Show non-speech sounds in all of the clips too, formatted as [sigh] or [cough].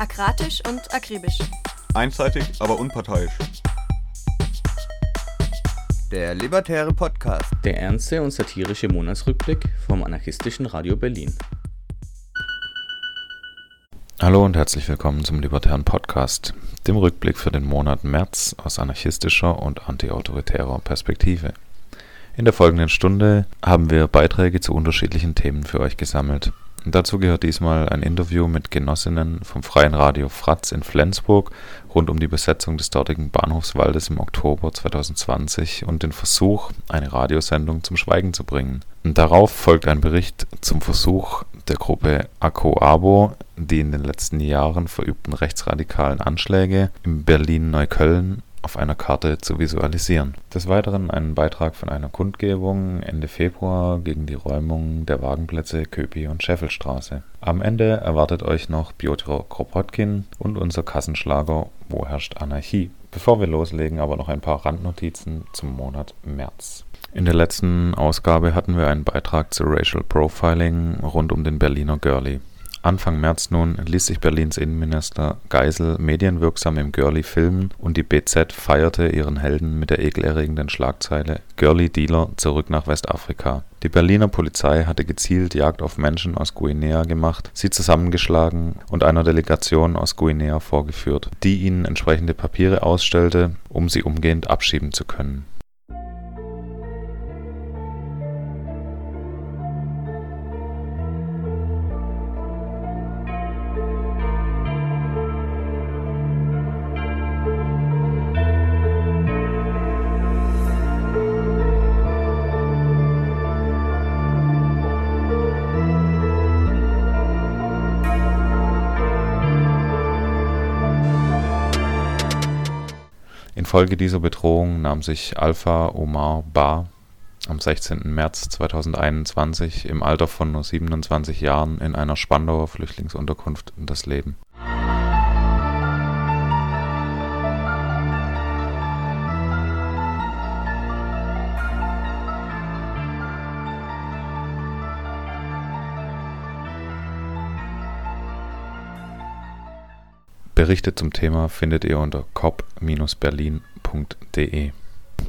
Akratisch und akribisch. Einseitig, aber unparteiisch. Der Libertäre Podcast. Der ernste und satirische Monatsrückblick vom anarchistischen Radio Berlin. Hallo und herzlich willkommen zum Libertären Podcast, dem Rückblick für den Monat März aus anarchistischer und antiautoritärer Perspektive. In der folgenden Stunde haben wir Beiträge zu unterschiedlichen Themen für euch gesammelt. Dazu gehört diesmal ein Interview mit Genossinnen vom Freien Radio Fratz in Flensburg rund um die Besetzung des dortigen Bahnhofswaldes im Oktober 2020 und den Versuch, eine Radiosendung zum Schweigen zu bringen. Darauf folgt ein Bericht zum Versuch der Gruppe ACO-ABO, die in den letzten Jahren verübten rechtsradikalen Anschläge in Berlin-Neukölln auf einer Karte zu visualisieren. Des Weiteren einen Beitrag von einer Kundgebung Ende Februar gegen die Räumung der Wagenplätze Köpi und Scheffelstraße. Am Ende erwartet euch noch Piotr Kropotkin und unser Kassenschlager Wo herrscht Anarchie? Bevor wir loslegen, aber noch ein paar Randnotizen zum Monat März. In der letzten Ausgabe hatten wir einen Beitrag zu Racial Profiling rund um den Berliner Girlie. Anfang März nun ließ sich Berlins Innenminister Geisel medienwirksam im Girlie filmen und die BZ feierte ihren Helden mit der ekelerregenden Schlagzeile Girlie Dealer zurück nach Westafrika. Die Berliner Polizei hatte gezielt Jagd auf Menschen aus Guinea gemacht, sie zusammengeschlagen und einer Delegation aus Guinea vorgeführt, die ihnen entsprechende Papiere ausstellte, um sie umgehend abschieben zu können Infolge dieser Bedrohung nahm sich Alpha Omar Ba am 16. März 2021 im Alter von nur 27 Jahren in einer Spandauer Flüchtlingsunterkunft das Leben Berichte zum Thema findet ihr unter cop-berlin.de.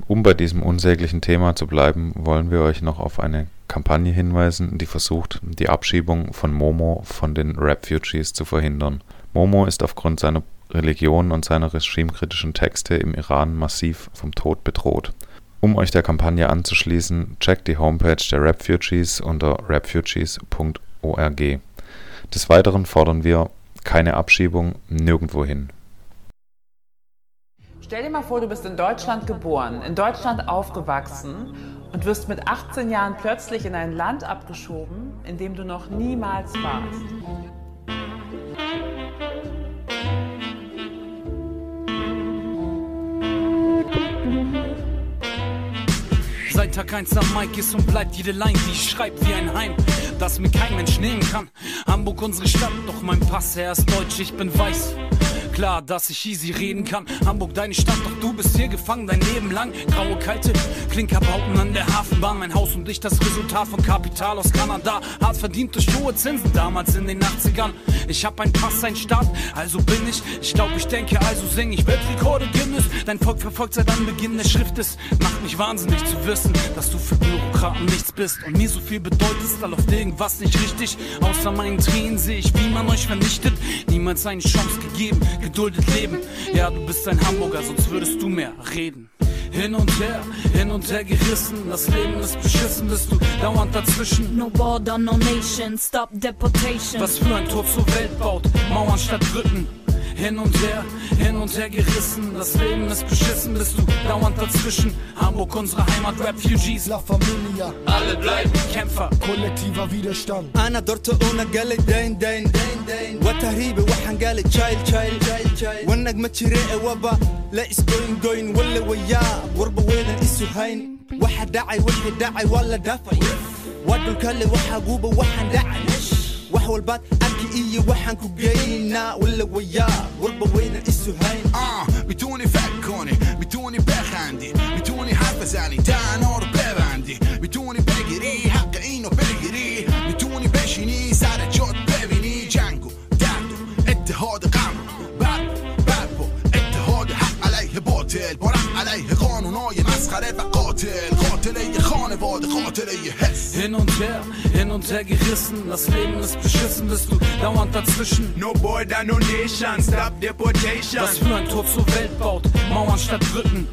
Um bei diesem unsäglichen Thema zu bleiben, wollen wir euch noch auf eine Kampagne hinweisen, die versucht, die Abschiebung von Momo von den Refugees zu verhindern. Momo ist aufgrund seiner Religion und seiner regimekritischen Texte im Iran massiv vom Tod bedroht. Um euch der Kampagne anzuschließen, checkt die Homepage der Refugees unter refugees.org. Des Weiteren fordern wir keine Abschiebung nirgendwohin. Stell dir mal vor, du bist in Deutschland geboren, in Deutschland aufgewachsen und wirst mit 18 Jahren plötzlich in ein Land abgeschoben, in dem du noch niemals warst. Seit Tag 1 am Mike ist und bleibt jede Line, die ich schreib wie ein Heim, das mir kein Mensch nehmen kann. Hamburg unsere Stadt, doch mein Pass, er ist deutsch, ich bin weiß klar, dass ich easy reden kann. Hamburg, deine Stadt, doch du bist hier gefangen dein Leben lang. Graue, kalte Klinkerbauten an der Hafenbahn. Mein Haus und ich das Resultat von Kapital aus Kanada. Hart verdient durch hohe Zinsen damals in den 80ern. Ich hab ein Pass, ein Staat, also bin ich. Ich glaub, ich denke, also sing ich. Weltrekorde Guinness. Dein Volk verfolgt seit Anbeginn der Schrift ist. Macht mich wahnsinnig zu wissen, dass du für Bürokraten nichts bist und mir so viel bedeutest, da läuft irgendwas nicht richtig. Außer meinen Tränen sehe ich, wie man euch vernichtet. Niemals eine Chance gegeben geduldet leben. Ja, du bist ein Hamburger, sonst würdest du mehr reden. Hin und her, hin und her gerissen. Das Leben ist beschissen, bist du dauernd dazwischen. No border, no nation, stop deportation. Was für ein Tor zur Welt baut, Mauern statt Brücken. Hin und her, hin und her gerissen. Das Leben ist beschissen, bist du dauernd dazwischen. Hamburg, unsere Heimat, Refugees. La Familia. Alle bleiben Kämpfer. Kollektiver Widerstand. أنا درت أنا قال دين دين وتهريبي وحن قال تشايل تشايل والنجمة تشريء وبا لا إس جوين جوين ولا وياه وربا وين إسو هين واحد داعي واحد داعي ولا دافع ودو الكل وحقوبة وحن داعي وحول بات إي وحن كوجينا ولا ويا؟ وربا وين السهين آه بتوني فاك كوني بتوني باخ عندي بتوني حافز علي تاع نور باب عندي. باشيني سارة جوت بابيني جانجو دانجو إتهود قامو. بابو بابو إتهود حق بوتيل علیه قانونای مسخره و قاتل قاتله خانواده قاتله حس Hin und her, hin und her gerissen. Das Leben ist beschissen, bist du dauernd dazwischen. No boy, da no nation, stop deportation Was für ein Tor zur Welt baut, Mauern statt Brücken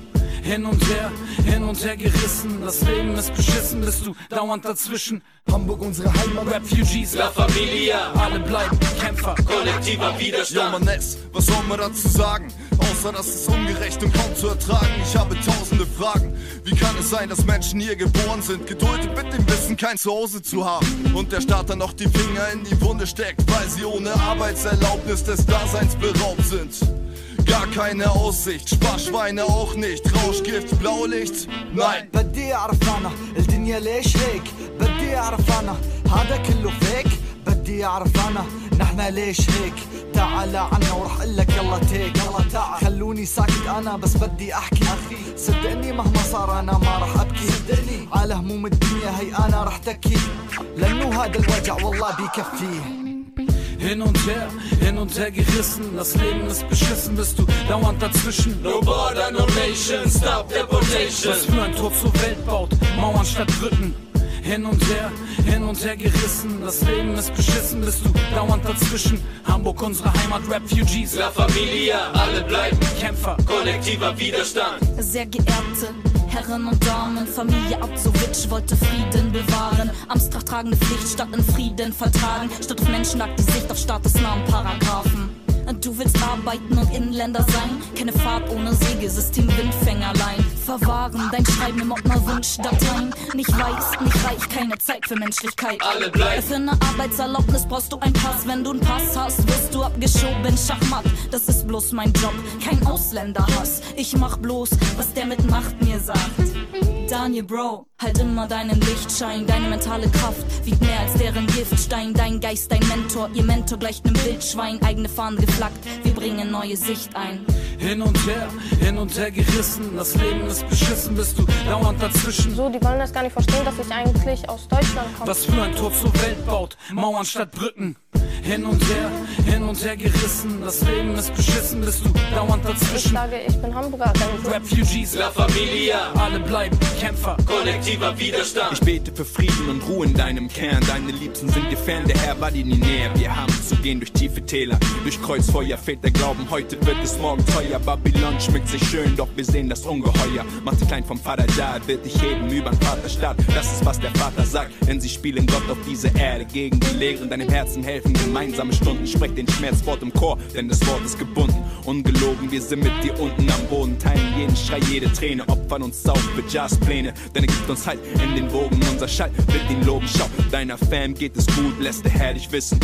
hin und her, hin und her gerissen, das Leben ist beschissen, bist du dauernd dazwischen. Hamburg unsere Heimat. Refugees, La Familia, alle bleiben Kämpfer, kollektiver Widerstand. Ja, man S, was soll man dazu sagen? Außer, dass es ungerecht und kaum zu ertragen. Ich habe tausende Fragen. Wie kann es sein, dass Menschen hier geboren sind, geduldet mit dem Wissen, kein Zuhause zu haben? Und der Staat dann noch die Finger in die Wunde steckt, weil sie ohne Arbeitserlaubnis des Daseins beraubt sind. Gar keine Aussicht, Sparschweine auch nicht, Rauschgift, Blaulicht, nein. بدي اعرف أنا الدنيا ليش هيك بدي اعرف أنا هذا كله فيك بدي اعرف انا نحن ليش هيك تعال عنا وراح أقول لك يلا تيك يلا تعال خلوني ساكت أنا بس بدي احكي صدقني مهما صار أنا ما راح ابكي صدقني على هموم الدنيا هي أنا راح تكي لأنه هذا الوجع والله بيكفيه Hin und her, hin und her gerissen, das Leben ist beschissen, bist du dauernd dazwischen. No border, no nation, stop deportation. Was für ein Tor zur Welt baut, Mauern statt Brücken. Hin und her, hin und her gerissen, das Leben ist beschissen, bist du dauernd dazwischen. Hamburg, unsere Heimat, Refugees, La Familia, alle bleiben Kämpfer, kollektiver Widerstand. Sehr geehrte Herren und Damen, Familie Absowitsch wollte Frieden bewahren. Amtstrag tragende Pflicht statt in Frieden vertragen. Statt auf Menschenakt die Sicht auf statusnahen Paragraphen. Du willst arbeiten und Inländer sein. Keine Fahrt ohne Segelsystem, Windfängerlein. Verwahren dein Schreiben im Ordner Wunschdateien. Nicht weiß, nicht reich, keine Zeit für Menschlichkeit. Alle bleiben. Für eine Arbeitserlaubnis brauchst du einen Pass. Wenn du einen Pass hast, wirst du abgeschoben. Schachmatt, das ist bloß mein Job. Kein Ausländerhass. Ich mach bloß, was der mit Macht mir sagt. Daniel Bro, halt immer deinen Lichtschein. Deine mentale Kraft wiegt mehr als deren Giftstein. Dein Geist, dein Mentor, ihr Mentor gleicht nem Wildschwein. Eigene Fahnen geflaggt, wir bringen neue Sicht ein. Hin und her, hin und her gerissen, das Leben ist beschissen, bist du dauernd dazwischen. So, die wollen das gar nicht verstehen, dass ich eigentlich aus Deutschland komme. Was für ein Tor zur Welt baut, Mauern statt Brücken. Hin und her, hin und her gerissen, das Leben ist beschissen, bist du dauernd Ich dazwischen. sage, ich bin Hamburgerin. Refugees, La Familia, alle bleiben Kämpfer, kollektiver Widerstand. Ich bete für Frieden und Ruhe in deinem Kern. Deine Liebsten sind dir fern, der Herr war dir nie näher. Wir haben zu gehen durch tiefe Täler, durch Kreuzfeuer fehlt der Glauben. Heute wird es morgen teuer. Babylon schmückt sich schön, doch wir sehen das Ungeheuer. Mach dich klein vom Vater da, wird dich heben übern Vaterstaat. Das ist was der Vater sagt, denn sie spielen Gott auf diese Erde. Gegen die Lehren deinem Herzen helfen gemeinsame Stunden. Sprech den Schmerzwort im Chor, denn das Wort ist gebunden. Ungelogen, wir sind mit dir unten am Boden. Teilen jeden Schrei, jede Träne, opfern uns auf für Jazzpläne. Denn er gibt uns Halt in den Wogen, unser Schall wird ihn loben. Schau, deiner Fam geht es gut, lässt der Herr dich wissen.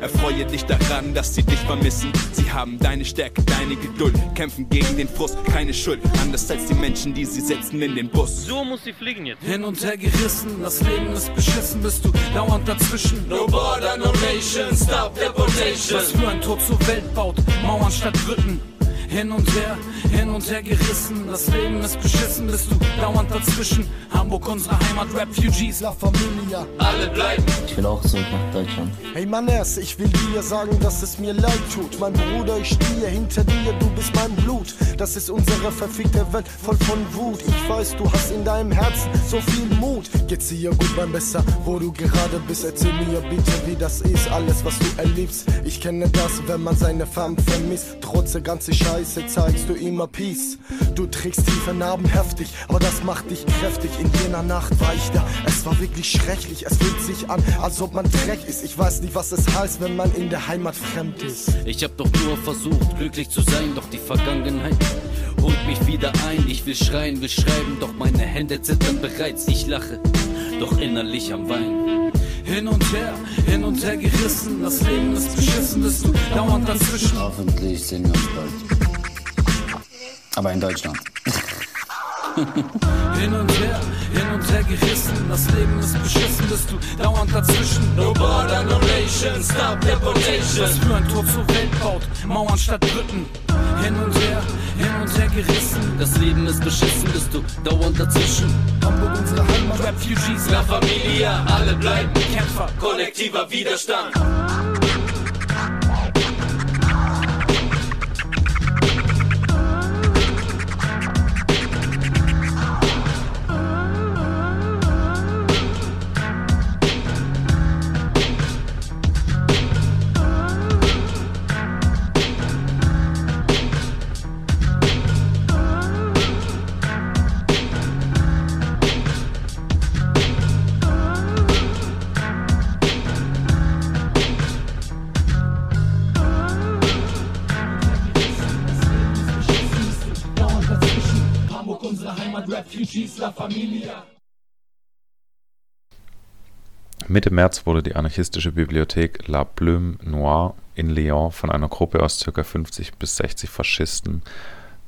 Erfreue dich daran, dass sie dich vermissen. Sie haben deine Stärke, deine Geduld, kämpfen gegen den Frust, keine Schuld. Anders als die Menschen, die sie setzen in den Bus. So muss sie fliegen jetzt. Hin und her gerissen, das Leben ist beschissen, bist du dauernd dazwischen. No border, no nation, stop deportation. Was für ein Tor zur Welt baut, Mauern statt Brücken. Hin und her, hin und her gerissen, das Leben ist beschissen, bist du dauernd dazwischen. Hamburg, unsere Heimat, Refugees, La Familia. alle bleiben. Ich will auch zurück nach Deutschland. Hey Mannes, ich will dir sagen, dass es mir leid tut. Mein Bruder, ich stehe hinter dir, du bist mein Blut. Das ist unsere verfickte Welt voll von Wut. Ich weiß, du hast in deinem Herzen so viel Mut. Geht's dir gut beim Besser, wo du gerade bist? Erzähl mir bitte, wie das ist, alles was du erlebst. Ich kenne das, wenn man seine Fam vermisst. Trotz der ganzen Scheiße zeigst du immer Peace. Du trägst tiefe Narben heftig, aber das macht dich kräftig. In jener Nacht war ich da, es war wirklich schrecklich. Es fühlt sich an, als ob man Dreck ist. Ich weiß nicht, was es heißt, wenn man in der Heimat fremd ist. Ich hab doch nur versucht, glücklich zu sein, doch die Vergangenheit holt mich wieder ein. Ich will schreien, will schreiben, doch meine Hände zittern bereits. Ich lache, doch innerlich am Weinen. Hin und her, hin und her gerissen, das Leben ist beschissen, bist du dauernd dazwischen. Hoffentlich sehen wir uns bald. Aber in Deutschland. [laughs] Hin und her, hin und her gerissen, das Leben ist beschissen, bist du dauernd dazwischen. No border, no nation, stop deportation. Was für ein Tor zur Welt baut, Mauern statt Brücken. Hin und her, hin und her gerissen. Das Leben ist beschissen, bist du dauernd dazwischen. Hamburg, unsere Heimat. Refugees, La Familia, alle bleiben Kämpfer, kollektiver Widerstand. Mitte März wurde die anarchistische Bibliothek La Plume Noire in Lyon von einer Gruppe aus ca. 50 bis 60 Faschisten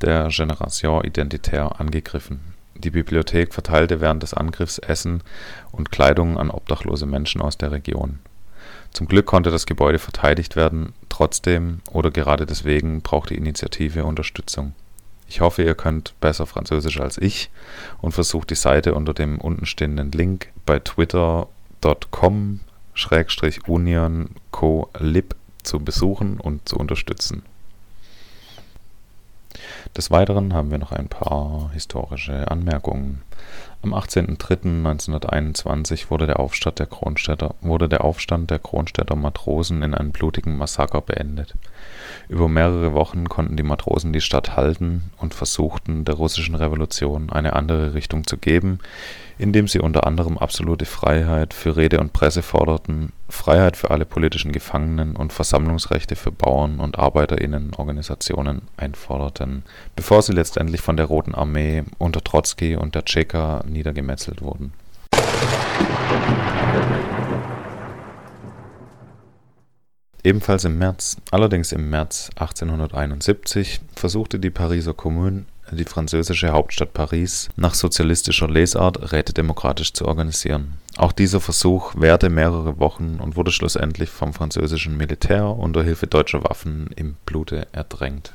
der Génération Identitaire angegriffen. Die Bibliothek verteilte während des Angriffs Essen und Kleidung an obdachlose Menschen aus der Region. Zum Glück konnte das Gebäude verteidigt werden, trotzdem oder gerade deswegen braucht die Initiative Unterstützung. Ich hoffe, ihr könnt besser Französisch als ich und versucht die Seite unter dem untenstehenden Link bei twitter.com-union co-lib zu besuchen und zu unterstützen. Des Weiteren haben wir noch ein paar historische Anmerkungen. Am 18.03.1921 wurde der Aufstand der Kronstädter, wurde der Aufstand der Kronstädter Matrosen in einem blutigen Massaker beendet. Über mehrere Wochen konnten die Matrosen die Stadt halten und versuchten, der russischen Revolution eine andere Richtung zu geben, indem sie unter anderem absolute Freiheit für Rede und Presse forderten, Freiheit für alle politischen Gefangenen und Versammlungsrechte für Bauern und Arbeiterinnenorganisationen einforderten, bevor sie letztendlich von der Roten Armee unter Trotzki und der Tscheka niedergemetzelt wurden. Ebenfalls im März, allerdings im März 1871, versuchte die Pariser Kommune die französische Hauptstadt Paris nach sozialistischer Lesart rätedemokratisch zu organisieren. Auch dieser Versuch währte mehrere Wochen und wurde schlussendlich vom französischen Militär unter Hilfe deutscher Waffen im Blute erdrängt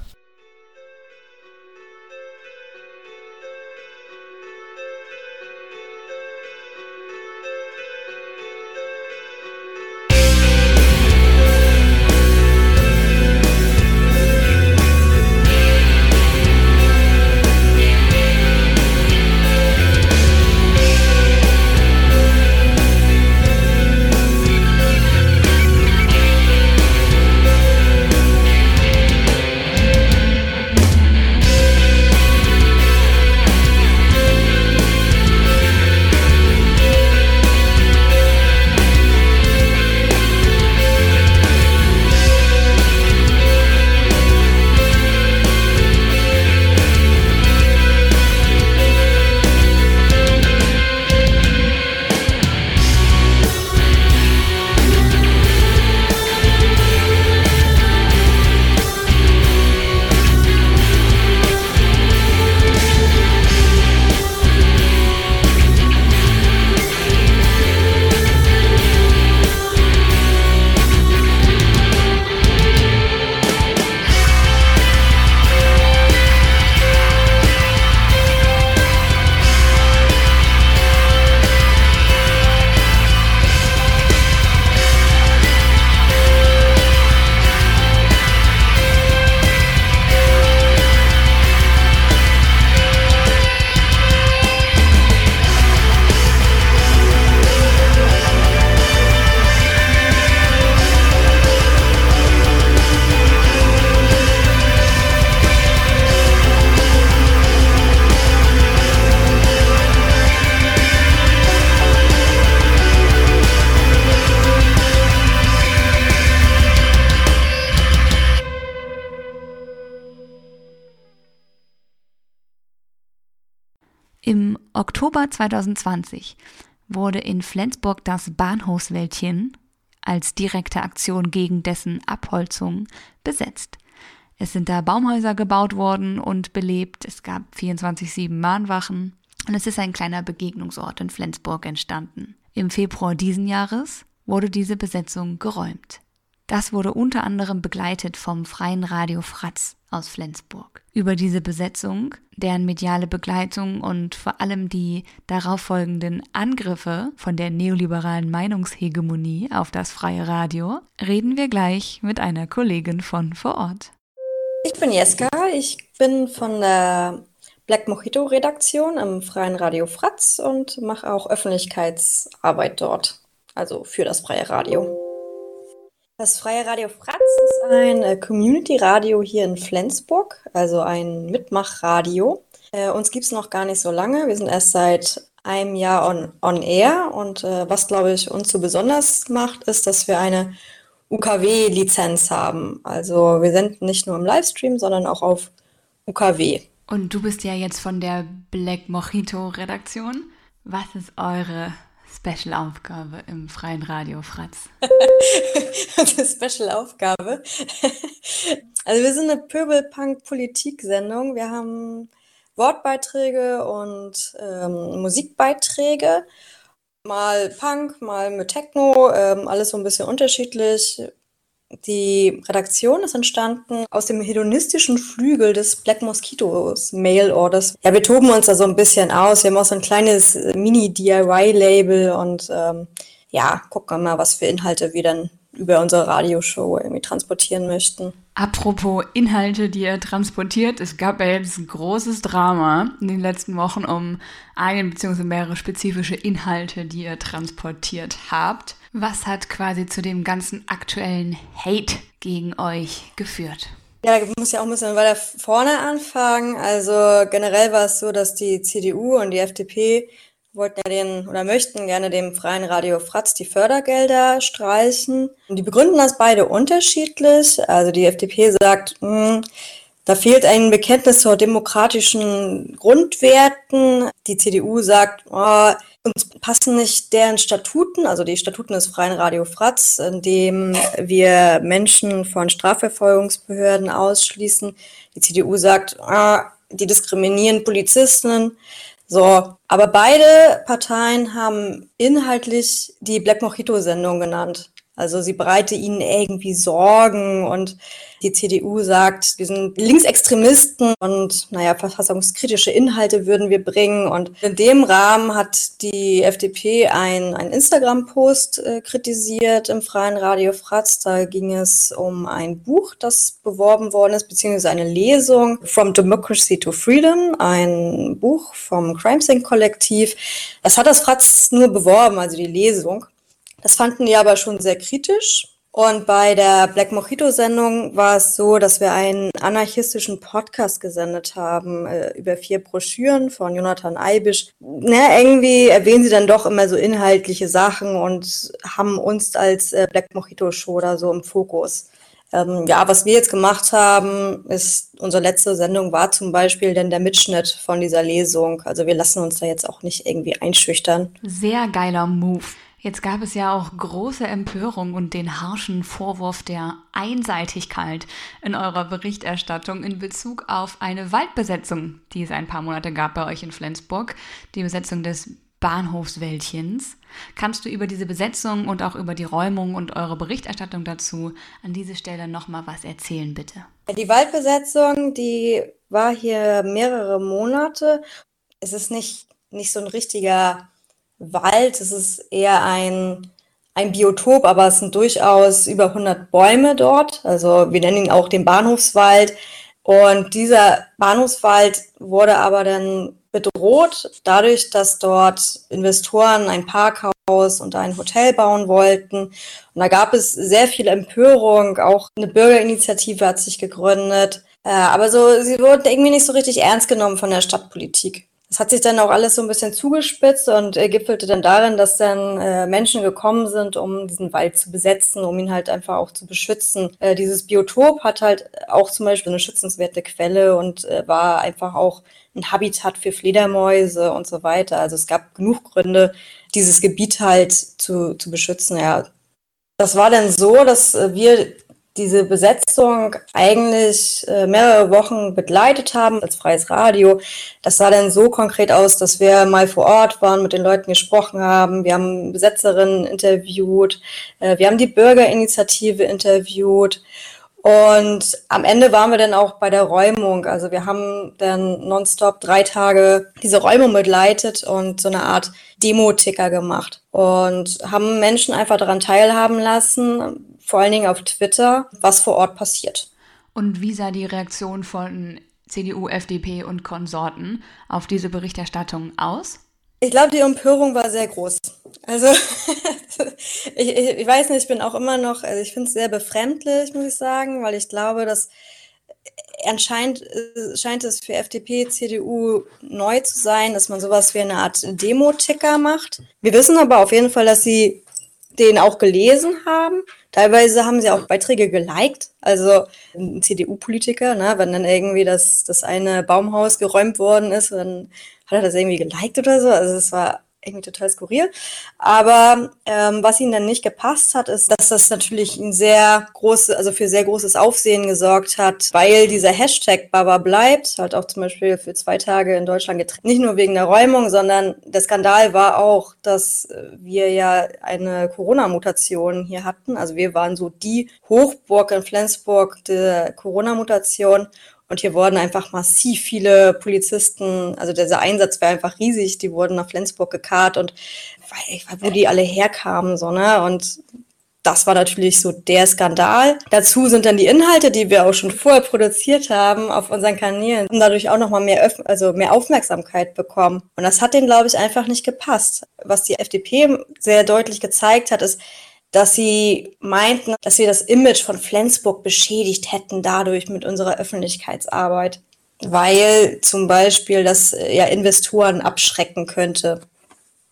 Oktober 2020 wurde in Flensburg das Bahnhofswäldchen als direkte Aktion gegen dessen Abholzung besetzt. Es sind da Baumhäuser gebaut worden und belebt. Es gab 24-7 Mahnwachen und es ist ein kleiner Begegnungsort in Flensburg entstanden. Im Februar diesen Jahres wurde diese Besetzung geräumt. Das wurde unter anderem begleitet vom Freien Radio Fratz aus Flensburg. Über diese Besetzung, deren mediale Begleitung und vor allem die darauffolgenden Angriffe von der neoliberalen Meinungshegemonie auf das freie Radio, reden wir gleich mit einer Kollegin von vor Ort. Ich bin Jeska, ich bin von der Black Mojito Redaktion im Freien Radio Fratz und mache auch Öffentlichkeitsarbeit dort, also für das freie Radio. Das Freie Radio Fratz ist ein äh, Community-Radio hier in Flensburg, also ein Mitmachradio. Äh, uns gibt es noch gar nicht so lange. Wir sind erst seit einem Jahr on, on air und äh, was, glaube ich, uns so besonders macht, ist, dass wir eine UKW-Lizenz haben. Also wir senden nicht nur im Livestream, sondern auch auf UKW. Und du bist ja jetzt von der Black Mojito Redaktion. Was ist eure Special-Aufgabe im freien Radio, Fratz? [laughs] Special-Aufgabe? [laughs] also wir sind eine Pöbel-Punk-Politik-Sendung. Wir haben Wortbeiträge und ähm, Musikbeiträge. Mal Punk, mal mit Techno, ähm, alles so ein bisschen unterschiedlich. Die Redaktion ist entstanden aus dem hedonistischen Flügel des Black Mosquitoes Mail Orders. Ja, wir toben uns da so ein bisschen aus. Wir haben auch so ein kleines Mini-DIY-Label und ähm, ja, gucken mal, was für Inhalte wir dann über unsere Radioshow irgendwie transportieren möchten. Apropos Inhalte, die ihr transportiert, es gab ja jetzt ein großes Drama in den letzten Wochen um einen bzw. mehrere spezifische Inhalte, die ihr transportiert habt. Was hat quasi zu dem ganzen aktuellen Hate gegen euch geführt? Ja, ich muss ja auch ein bisschen weiter vorne anfangen. Also generell war es so, dass die CDU und die FDP wollten ja den oder möchten gerne dem freien Radio Fratz die Fördergelder streichen. Und die begründen das beide unterschiedlich. Also die FDP sagt, mh, hm, da fehlt ein Bekenntnis zu demokratischen Grundwerten. Die CDU sagt, oh, uns passen nicht deren Statuten, also die Statuten des Freien Radio Fratz, in dem wir Menschen von Strafverfolgungsbehörden ausschließen. Die CDU sagt, oh, die diskriminieren Polizisten. So, aber beide Parteien haben inhaltlich die Black Mojito-Sendung genannt. Also sie bereite ihnen irgendwie Sorgen und die CDU sagt, wir sind Linksextremisten und naja, verfassungskritische Inhalte würden wir bringen. Und in dem Rahmen hat die FDP ein, ein Instagram-Post äh, kritisiert im Freien Radio Fratz. Da ging es um ein Buch, das beworben worden ist, beziehungsweise eine Lesung From Democracy to Freedom, ein Buch vom Crime Sync Kollektiv. Das hat das Fratz nur beworben, also die Lesung. Das fanden die aber schon sehr kritisch. Und bei der Black Mojito-Sendung war es so, dass wir einen anarchistischen Podcast gesendet haben äh, über vier Broschüren von Jonathan Eibisch. Na, irgendwie erwähnen sie dann doch immer so inhaltliche Sachen und haben uns als äh, Black Mojito-Show da so im Fokus. Ähm, ja, was wir jetzt gemacht haben, ist, unsere letzte Sendung war zum Beispiel dann der Mitschnitt von dieser Lesung. Also wir lassen uns da jetzt auch nicht irgendwie einschüchtern. Sehr geiler Move. Jetzt gab es ja auch große Empörung und den harschen Vorwurf der Einseitigkeit in eurer Berichterstattung in Bezug auf eine Waldbesetzung, die es ein paar Monate gab bei euch in Flensburg, die Besetzung des Bahnhofswäldchens. Kannst du über diese Besetzung und auch über die Räumung und eure Berichterstattung dazu an dieser Stelle nochmal was erzählen, bitte? Die Waldbesetzung, die war hier mehrere Monate. Es ist nicht, nicht so ein richtiger Wald, es ist eher ein, ein Biotop, aber es sind durchaus über 100 Bäume dort. Also wir nennen ihn auch den Bahnhofswald. Und dieser Bahnhofswald wurde aber dann bedroht dadurch, dass dort Investoren ein Parkhaus und ein Hotel bauen wollten. Und da gab es sehr viel Empörung. Auch eine Bürgerinitiative hat sich gegründet. Äh, aber so, sie wurden irgendwie nicht so richtig ernst genommen von der Stadtpolitik. Das hat sich dann auch alles so ein bisschen zugespitzt und äh, gipfelte dann darin, dass dann äh, Menschen gekommen sind, um diesen Wald zu besetzen, um ihn halt einfach auch zu beschützen. Äh, dieses Biotop hat halt auch zum Beispiel eine schützenswerte Quelle und äh, war einfach auch ein Habitat für Fledermäuse und so weiter. Also es gab genug Gründe, dieses Gebiet halt zu, zu beschützen. Ja, das war dann so, dass äh, wir diese Besetzung eigentlich äh, mehrere Wochen begleitet haben als freies Radio. Das sah dann so konkret aus, dass wir mal vor Ort waren, mit den Leuten gesprochen haben. Wir haben Besetzerinnen interviewt. Äh, wir haben die Bürgerinitiative interviewt. Und am Ende waren wir dann auch bei der Räumung. Also wir haben dann nonstop drei Tage diese Räumung begleitet und so eine Art Demo-Ticker gemacht und haben Menschen einfach daran teilhaben lassen, vor allen Dingen auf Twitter, was vor Ort passiert. Und wie sah die Reaktion von CDU, FDP und Konsorten auf diese Berichterstattung aus? Ich glaube, die Empörung war sehr groß. Also [laughs] ich, ich, ich, weiß nicht, ich bin auch immer noch, also ich finde es sehr befremdlich, muss ich sagen, weil ich glaube, dass anscheinend scheint es für FDP, CDU neu zu sein, dass man sowas wie eine Art Demo-Ticker macht. Wir wissen aber auf jeden Fall, dass sie den auch gelesen haben. Teilweise haben sie auch Beiträge geliked. Also ein CDU-Politiker, ne, wenn dann irgendwie das, das eine Baumhaus geräumt worden ist, dann hat er das irgendwie geliked oder so. Also es war irgendwie total skurril. Aber ähm, was ihnen dann nicht gepasst hat, ist, dass das natürlich ein sehr großes, also für sehr großes Aufsehen gesorgt hat, weil dieser Hashtag Baba bleibt, halt auch zum Beispiel für zwei Tage in Deutschland getrennt. Nicht nur wegen der Räumung, sondern der Skandal war auch, dass wir ja eine Corona-Mutation hier hatten. Also wir waren so die Hochburg in Flensburg der Corona-Mutation. Und hier wurden einfach massiv viele Polizisten, also dieser Einsatz war einfach riesig, die wurden nach Flensburg gekarrt und ich weiß, wo die alle herkamen, so, ne? Und das war natürlich so der Skandal. Dazu sind dann die Inhalte, die wir auch schon vorher produziert haben, auf unseren Kanälen, und dadurch auch nochmal mehr, also mehr Aufmerksamkeit bekommen. Und das hat denen, glaube ich, einfach nicht gepasst. Was die FDP sehr deutlich gezeigt hat, ist, dass sie meinten, dass wir das Image von Flensburg beschädigt hätten dadurch mit unserer Öffentlichkeitsarbeit, weil zum Beispiel das äh, ja Investoren abschrecken könnte.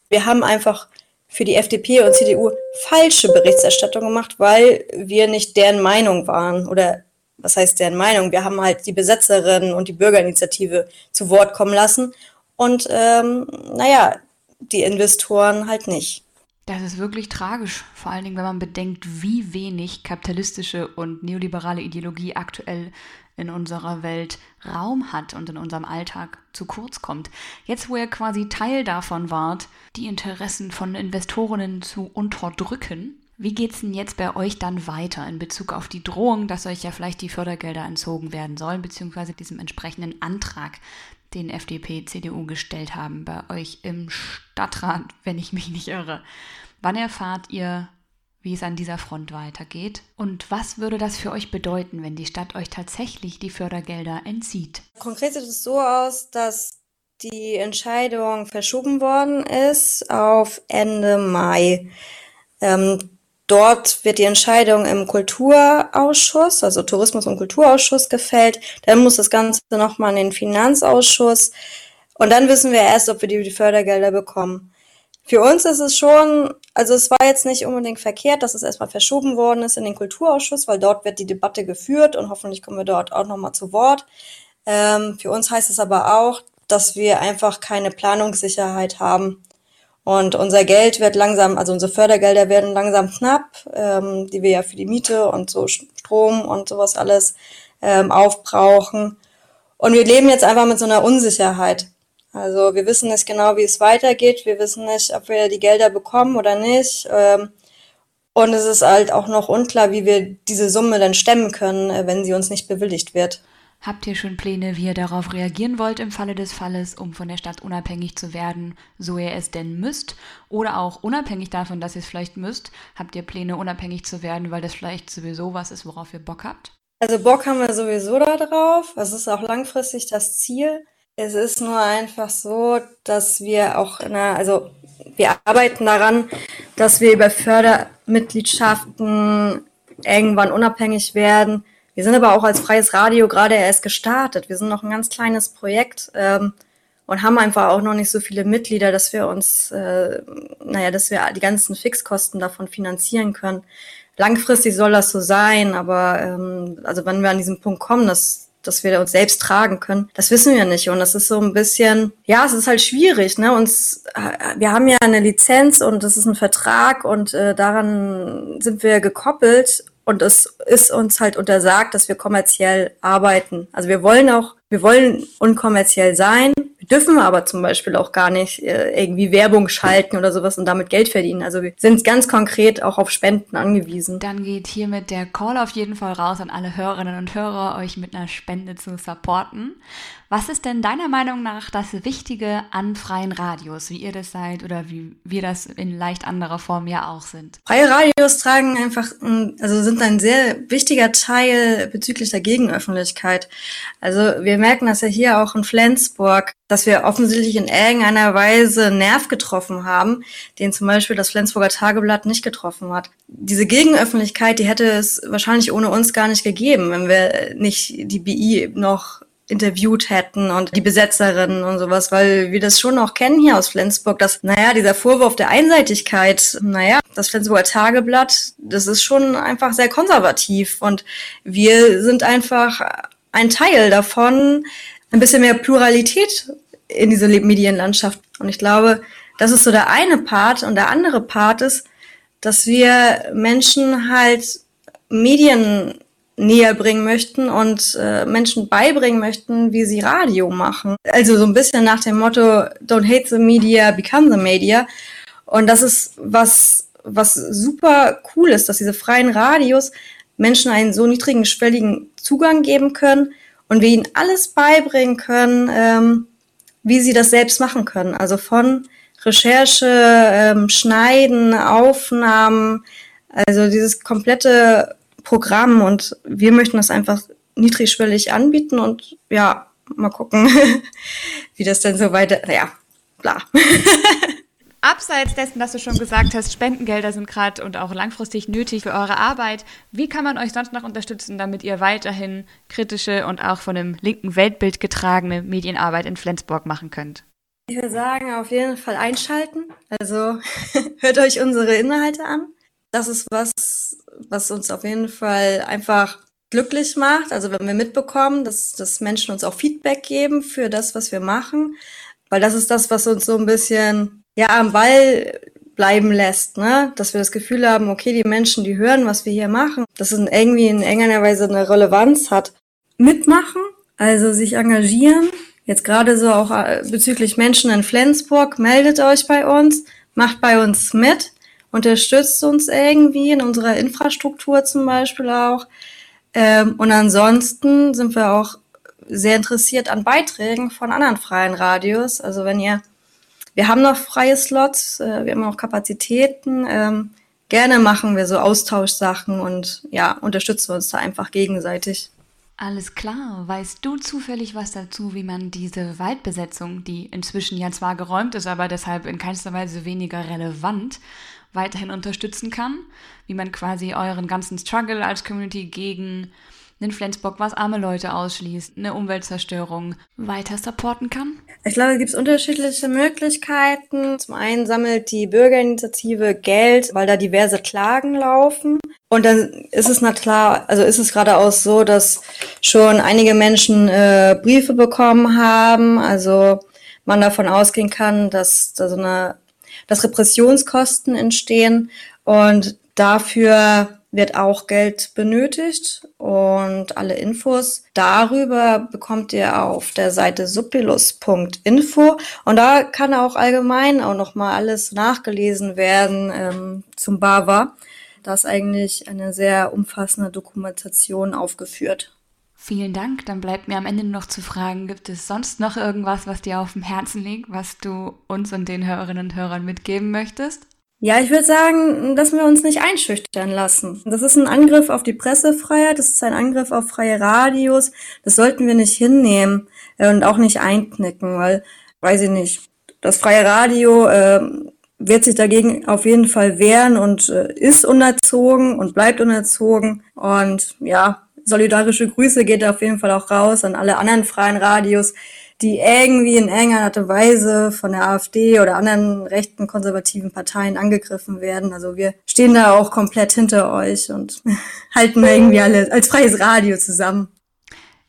Wir haben einfach für die FDP und CDU falsche Berichterstattung gemacht, weil wir nicht deren Meinung waren oder was heißt deren Meinung? Wir haben halt die Besetzerinnen und die Bürgerinitiative zu Wort kommen lassen und ähm, naja, die Investoren halt nicht. Das ist wirklich tragisch, vor allen Dingen, wenn man bedenkt, wie wenig kapitalistische und neoliberale Ideologie aktuell in unserer Welt Raum hat und in unserem Alltag zu kurz kommt. Jetzt, wo ihr quasi Teil davon wart, die Interessen von Investorinnen zu unterdrücken, wie geht's denn jetzt bei euch dann weiter in Bezug auf die Drohung, dass euch ja vielleicht die Fördergelder entzogen werden sollen, beziehungsweise diesem entsprechenden Antrag, den FDP, CDU gestellt haben bei euch im Stadtrat, [laughs] wenn ich mich nicht irre. Wann erfahrt ihr, wie es an dieser Front weitergeht? Und was würde das für euch bedeuten, wenn die Stadt euch tatsächlich die Fördergelder entzieht? Konkret sieht es so aus, dass die Entscheidung verschoben worden ist auf Ende Mai. Ähm, Dort wird die Entscheidung im Kulturausschuss, also Tourismus- und Kulturausschuss gefällt. Dann muss das Ganze nochmal in den Finanzausschuss. Und dann wissen wir erst, ob wir die, Fördergelder bekommen. Für uns ist es schon, also es war jetzt nicht unbedingt verkehrt, dass es erstmal verschoben worden ist in den Kulturausschuss, weil dort wird die Debatte geführt und hoffentlich kommen wir dort auch nochmal zu Wort. Ähm, für uns heißt es aber auch, dass wir einfach keine Planungssicherheit haben. Und unser Geld wird langsam, also unsere Fördergelder werden langsam knapp, ähm, die wir ja für die Miete und so Strom und sowas alles ähm, aufbrauchen. Und wir leben jetzt einfach mit so einer Unsicherheit. Also wir wissen nicht genau, wie es weitergeht. Wir wissen nicht, ob wir die Gelder bekommen oder nicht. Ähm, und es ist halt auch noch unklar, wie wir diese Summe dann stemmen können, äh, wenn sie uns nicht bewilligt wird. Habt ihr schon Pläne, wie ihr darauf reagieren wollt im Falle des Falles, um von der Stadt unabhängig zu werden, so ihr es denn müsst? Oder auch unabhängig davon, dass ihr es vielleicht müsst, habt ihr Pläne, unabhängig zu werden, weil das vielleicht sowieso was ist, worauf ihr Bock habt? Also Bock haben wir sowieso da drauf. Es ist auch langfristig das Ziel. Es ist nur einfach so, dass wir auch, in also wir arbeiten daran, dass wir über Fördermitgliedschaften irgendwann unabhängig werden wir sind aber auch als freies Radio gerade erst gestartet. Wir sind noch ein ganz kleines Projekt ähm, und haben einfach auch noch nicht so viele Mitglieder, dass wir uns, äh, naja, dass wir die ganzen Fixkosten davon finanzieren können. Langfristig soll das so sein, aber ähm, also wenn wir an diesen Punkt kommen, dass dass wir uns selbst tragen können, das wissen wir nicht. Und das ist so ein bisschen, ja, es ist halt schwierig. Ne? Uns, äh, wir haben ja eine Lizenz und das ist ein Vertrag und äh, daran sind wir gekoppelt. Und es ist uns halt untersagt, dass wir kommerziell arbeiten. Also wir wollen auch, wir wollen unkommerziell sein. Wir dürfen aber zum Beispiel auch gar nicht äh, irgendwie Werbung schalten oder sowas und damit Geld verdienen. Also wir sind ganz konkret auch auf Spenden angewiesen. Dann geht hiermit der Call auf jeden Fall raus an alle Hörerinnen und Hörer, euch mit einer Spende zu supporten. Was ist denn deiner Meinung nach das Wichtige an freien Radios, wie ihr das seid oder wie wir das in leicht anderer Form ja auch sind? Freie Radios tragen einfach, also sind ein sehr wichtiger Teil bezüglich der Gegenöffentlichkeit. Also wir merken das ja hier auch in Flensburg, dass wir offensichtlich in irgendeiner Weise Nerv getroffen haben, den zum Beispiel das Flensburger Tageblatt nicht getroffen hat. Diese Gegenöffentlichkeit, die hätte es wahrscheinlich ohne uns gar nicht gegeben, wenn wir nicht die BI noch interviewt hätten und die Besetzerinnen und sowas, weil wir das schon auch kennen hier aus Flensburg, dass, naja, dieser Vorwurf der Einseitigkeit, naja, das Flensburger Tageblatt, das ist schon einfach sehr konservativ und wir sind einfach ein Teil davon, ein bisschen mehr Pluralität in diese Medienlandschaft. Und ich glaube, das ist so der eine Part und der andere Part ist, dass wir Menschen halt Medien näher bringen möchten und äh, Menschen beibringen möchten, wie sie Radio machen. Also so ein bisschen nach dem Motto Don't hate the media, become the media. Und das ist was, was super cool ist, dass diese freien Radios Menschen einen so niedrigen, schwelligen Zugang geben können und wir ihnen alles beibringen können, ähm, wie sie das selbst machen können. Also von Recherche, ähm, Schneiden, Aufnahmen, also dieses komplette Programm und wir möchten das einfach niedrigschwellig anbieten und ja, mal gucken, [laughs] wie das denn so weiter, naja, bla. [laughs] Abseits dessen, dass du schon gesagt hast, Spendengelder sind gerade und auch langfristig nötig für eure Arbeit, wie kann man euch sonst noch unterstützen, damit ihr weiterhin kritische und auch von einem linken Weltbild getragene Medienarbeit in Flensburg machen könnt? Ich würde sagen, auf jeden Fall einschalten. Also [laughs] hört euch unsere Inhalte an. Das ist was, was uns auf jeden Fall einfach glücklich macht. Also wenn wir mitbekommen, dass, dass Menschen uns auch Feedback geben für das, was wir machen. Weil das ist das, was uns so ein bisschen ja am Ball bleiben lässt, ne? Dass wir das Gefühl haben, okay, die Menschen, die hören, was wir hier machen, dass es irgendwie in irgendeiner Weise eine Relevanz hat. Mitmachen, also sich engagieren. Jetzt gerade so auch äh, bezüglich Menschen in Flensburg, meldet euch bei uns, macht bei uns mit, unterstützt uns irgendwie in unserer Infrastruktur zum Beispiel auch. Ähm, und ansonsten sind wir auch sehr interessiert an Beiträgen von anderen freien Radios. Also wenn ihr, wir haben noch freie Slots, äh, wir haben auch Kapazitäten. Ähm, gerne machen wir so Austauschsachen und ja, unterstützen uns da einfach gegenseitig. Alles klar. Weißt du zufällig was dazu, wie man diese Waldbesetzung, die inzwischen ja zwar geräumt ist, aber deshalb in keinster Weise weniger relevant, weiterhin unterstützen kann? Wie man quasi euren ganzen Struggle als Community gegen einen Flensburg, was arme Leute ausschließt, eine Umweltzerstörung weiter supporten kann? Ich glaube, es gibt unterschiedliche Möglichkeiten. Zum einen sammelt die Bürgerinitiative Geld, weil da diverse Klagen laufen. Und dann ist es na klar, also ist es geradeaus so, dass schon einige Menschen äh, Briefe bekommen haben. Also man davon ausgehen kann, dass da so eine, dass Repressionskosten entstehen und dafür wird auch Geld benötigt und alle Infos darüber bekommt ihr auf der Seite subtilus.info und da kann auch allgemein auch noch mal alles nachgelesen werden ähm, zum Bava. Da ist eigentlich eine sehr umfassende Dokumentation aufgeführt. Vielen Dank. Dann bleibt mir am Ende noch zu fragen, gibt es sonst noch irgendwas, was dir auf dem Herzen liegt, was du uns und den Hörerinnen und Hörern mitgeben möchtest? Ja, ich würde sagen, dass wir uns nicht einschüchtern lassen. Das ist ein Angriff auf die Pressefreiheit, das ist ein Angriff auf freie Radios. Das sollten wir nicht hinnehmen äh, und auch nicht einknicken, weil, weiß ich nicht, das freie Radio äh, wird sich dagegen auf jeden Fall wehren und äh, ist unerzogen und bleibt unerzogen. Und ja, solidarische Grüße geht auf jeden Fall auch raus an alle anderen freien Radios, die irgendwie in irgendeiner Art Weise von der AfD oder anderen rechten konservativen Parteien angegriffen werden. Also wir stehen da auch komplett hinter euch und [laughs] halten irgendwie alle als freies Radio zusammen.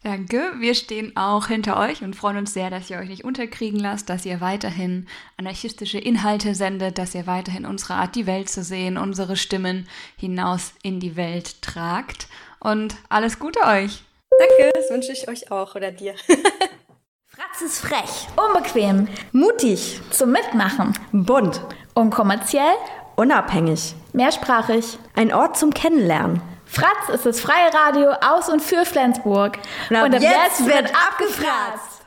Danke. Wir stehen auch hinter euch und freuen uns sehr, dass ihr euch nicht unterkriegen lasst, dass ihr weiterhin anarchistische Inhalte sendet, dass ihr weiterhin unsere Art, die Welt zu sehen, unsere Stimmen hinaus in die Welt tragt. Und alles Gute euch. Danke, das wünsche ich euch auch oder dir. [laughs] Fratz ist frech, unbequem, mutig, zum Mitmachen, bunt, unkommerziell, unabhängig, mehrsprachig, ein Ort zum Kennenlernen. Fratz ist das freie Radio aus und für Flensburg. Und ab, und ab jetzt, jetzt wird abgefratzt.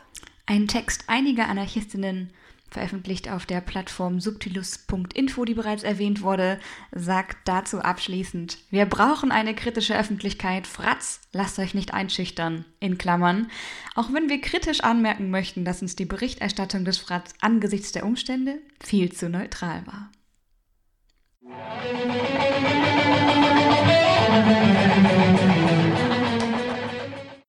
Ein Text einiger Anarchistinnen veröffentlicht auf der Plattform subtilus.info, die bereits erwähnt wurde, sagt dazu abschließend, wir brauchen eine kritische Öffentlichkeit. Fratz, lasst euch nicht einschüchtern. In Klammern. Auch wenn wir kritisch anmerken möchten, dass uns die Berichterstattung des Fratz angesichts der Umstände viel zu neutral war.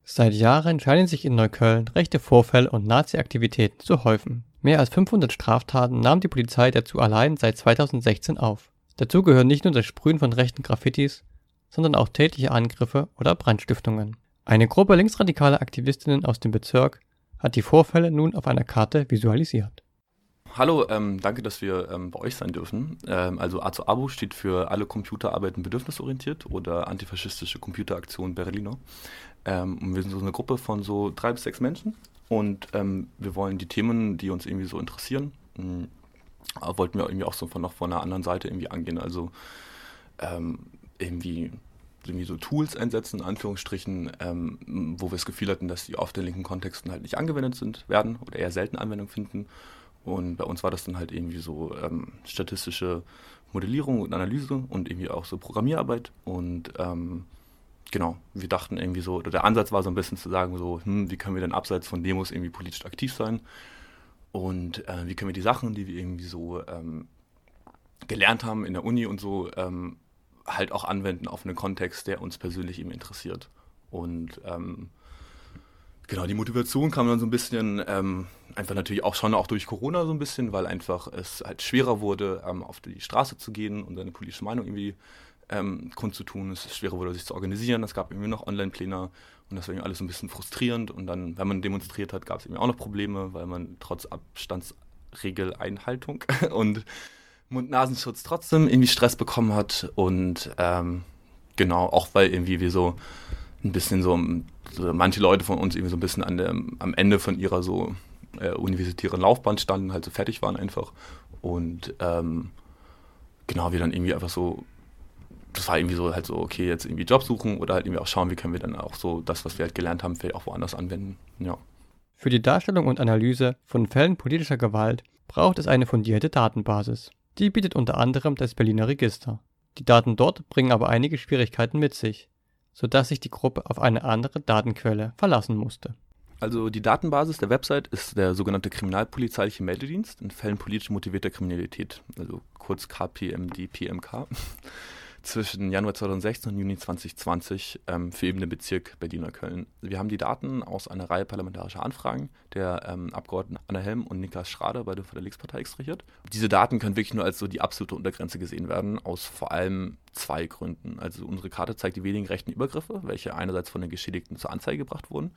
Seit Jahren scheinen sich in Neukölln rechte Vorfälle und Nazi-Aktivitäten zu häufen. Mehr als 500 Straftaten nahm die Polizei dazu allein seit 2016 auf. Dazu gehören nicht nur das Sprühen von rechten Graffitis, sondern auch tätliche Angriffe oder Brandstiftungen. Eine Gruppe linksradikaler Aktivistinnen aus dem Bezirk hat die Vorfälle nun auf einer Karte visualisiert. Hallo, ähm, danke, dass wir ähm, bei euch sein dürfen. Ähm, also A Abo steht für alle Computer arbeiten bedürfnisorientiert oder antifaschistische Computeraktion Berliner. Ähm, und wir sind so eine Gruppe von so drei bis sechs Menschen und ähm, wir wollen die Themen, die uns irgendwie so interessieren, mh, hm, wollten wir irgendwie auch so von noch von einer anderen Seite irgendwie angehen. Also ähm, irgendwie irgendwie so Tools einsetzen, in Anführungsstrichen, ähm, wo wir das Gefühl hatten, dass die oft in linken Kontexten halt nicht angewendet sind, werden oder eher selten Anwendung finden. Und bei uns war das dann halt irgendwie so ähm, statistische Modellierung und Analyse und irgendwie auch so Programmierarbeit. Und ähm, genau, wir dachten irgendwie so, oder der Ansatz war so ein bisschen zu sagen, so, hm, wie können wir denn abseits von Demos irgendwie politisch aktiv sein? Und äh, wie können wir die Sachen, die wir irgendwie so ähm, gelernt haben in der Uni und so, ähm, halt auch anwenden auf einen Kontext, der uns persönlich eben interessiert. Und ähm, genau, die Motivation kam dann so ein bisschen, ähm, einfach natürlich auch schon auch durch Corona so ein bisschen, weil einfach es halt schwerer wurde, ähm, auf die Straße zu gehen und seine politische Meinung irgendwie ähm, kundzutun. Es schwerer wurde, sich zu organisieren. Es gab irgendwie noch Online-Pläne und das war irgendwie alles ein bisschen frustrierend. Und dann, wenn man demonstriert hat, gab es irgendwie auch noch Probleme, weil man trotz Abstandsregeleinhaltung [laughs] und Mund-Nasenschutz trotzdem irgendwie Stress bekommen hat und ähm, genau, auch weil irgendwie wir so ein bisschen so, so, manche Leute von uns irgendwie so ein bisschen an der, am Ende von ihrer so äh, universitären Laufbahn standen, halt so fertig waren einfach und ähm, genau, wir dann irgendwie einfach so das war irgendwie so halt so, okay, jetzt irgendwie Job suchen oder halt irgendwie auch schauen, wie können wir dann auch so das, was wir halt gelernt haben, vielleicht auch woanders anwenden. Ja. Für die Darstellung und Analyse von Fällen politischer Gewalt braucht es eine fundierte Datenbasis. Die bietet unter anderem das Berliner Register. Die Daten dort bringen aber einige Schwierigkeiten mit sich, sodass sich die Gruppe auf eine andere Datenquelle verlassen musste. Also die Datenbasis der Website ist der sogenannte kriminalpolizeiliche Meldedienst in Fällen politisch motivierter Kriminalität, also kurz KPMD PMK zwischen Januar 2016 und Juni 2020 ähm, für eben den Bezirk Berliner-Köln. Wir haben die Daten aus einer Reihe parlamentarischer Anfragen der ähm, Abgeordneten Anna Helm und Niklas Schrader bei der Linkspartei extrahiert. Diese Daten können wirklich nur als so die absolute Untergrenze gesehen werden, aus vor allem zwei Gründen. Also unsere Karte zeigt die wenigen rechten Übergriffe, welche einerseits von den Geschädigten zur Anzeige gebracht wurden,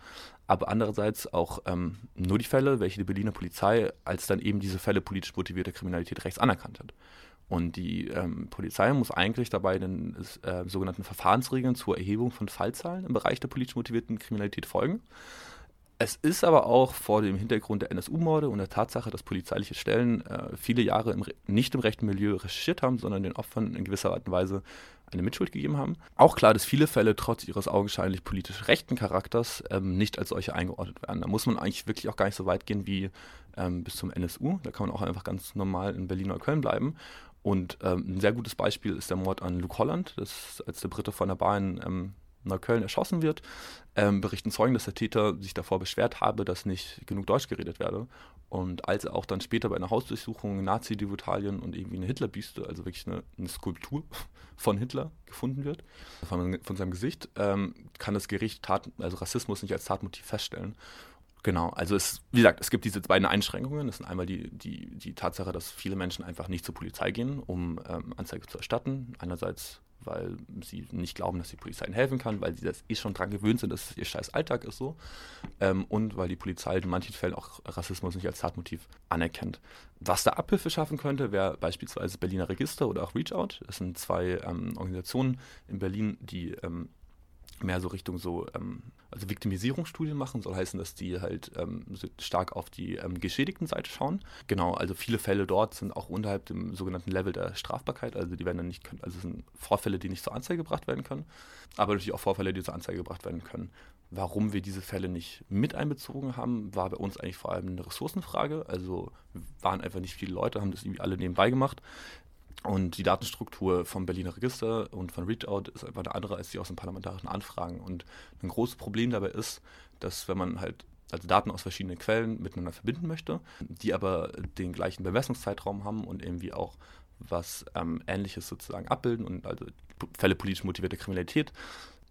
aber andererseits auch ähm, nur die Fälle, welche die Berliner Polizei als dann eben diese Fälle politisch motivierter Kriminalität rechts anerkannt hat. Und die ähm, Polizei muss eigentlich dabei den äh, sogenannten Verfahrensregeln zur Erhebung von Fallzahlen im Bereich der politisch motivierten Kriminalität folgen. Es ist aber auch vor dem Hintergrund der NSU-Morde und der Tatsache, dass polizeiliche Stellen äh, viele Jahre im nicht im rechten Milieu recherchiert haben, sondern den Opfern in gewisser Art und Weise eine Mitschuld gegeben haben. Auch klar, dass viele Fälle trotz ihres augenscheinlich politisch rechten Charakters ähm, nicht als solche eingeordnet werden. Da muss man eigentlich wirklich auch gar nicht so weit gehen wie ähm, bis zum NSU. Da kann man auch einfach ganz normal in Berlin oder Köln bleiben. Und ähm, ein sehr gutes Beispiel ist der Mord an Luke Holland, das, als der Brite von der Bahn ähm, Neukölln erschossen wird, ähm, berichten Zeugen, dass der Täter sich davor beschwert habe, dass nicht genug Deutsch geredet werde. Und als er auch dann später bei einer Hausdurchsuchung Nazi-Devotalien und irgendwie eine Hitlerbüste, also wirklich eine, eine, Skulptur [laughs] von Hitler gefunden wird, von, von seinem Gesicht, ähm, kann das Gericht Tat, also Rassismus nicht als Tatmotiv feststellen. Genau, also es, wie gesagt, es gibt diese beiden Einschränkungen. Das sind einmal die, die, die Tatsache, dass viele Menschen einfach nicht zur Polizei gehen, um ähm, Anzeige zu erstatten. Einerseits, weil sie nicht glauben, dass die Polizei ihnen helfen kann, weil sie das eh schon dran gewöhnt sind, dass es ihr scheiß Alltag ist so. Ähm, und weil die Polizei in manchen Fällen auch Rassismus nicht als Tatmotiv anerkennt. Was da Abhilfe schaffen könnte, wäre beispielsweise Berliner Register oder auch Reach Out. Das sind zwei ähm, Organisationen in Berlin, die ähm, mehr so Richtung so, ähm, also Viktimisierungsstudien machen, soll heißen, dass die halt ähm, stark auf die ähm, geschädigten Seite schauen. Genau, also viele Fälle dort sind auch unterhalb dem sogenannten Level der Strafbarkeit, also die werden dann nicht, also sind Vorfälle, die nicht zur Anzeige gebracht werden können, aber natürlich auch Vorfälle, die zur Anzeige gebracht werden können. Warum wir diese Fälle nicht mit einbezogen haben, war bei uns eigentlich vor allem eine Ressourcenfrage. Also waren einfach nicht viele Leute, haben das irgendwie alle nebenbei gemacht. Und die Datenstruktur vom Berliner Register und von ReachOut ist einfach eine andere als die aus den parlamentarischen Anfragen. Und ein großes Problem dabei ist, dass wenn man halt also Daten aus verschiedenen Quellen miteinander verbinden möchte, die aber den gleichen Bemessungszeitraum haben und irgendwie auch was ähm, Ähnliches sozusagen abbilden und also Fälle politisch motivierte Kriminalität,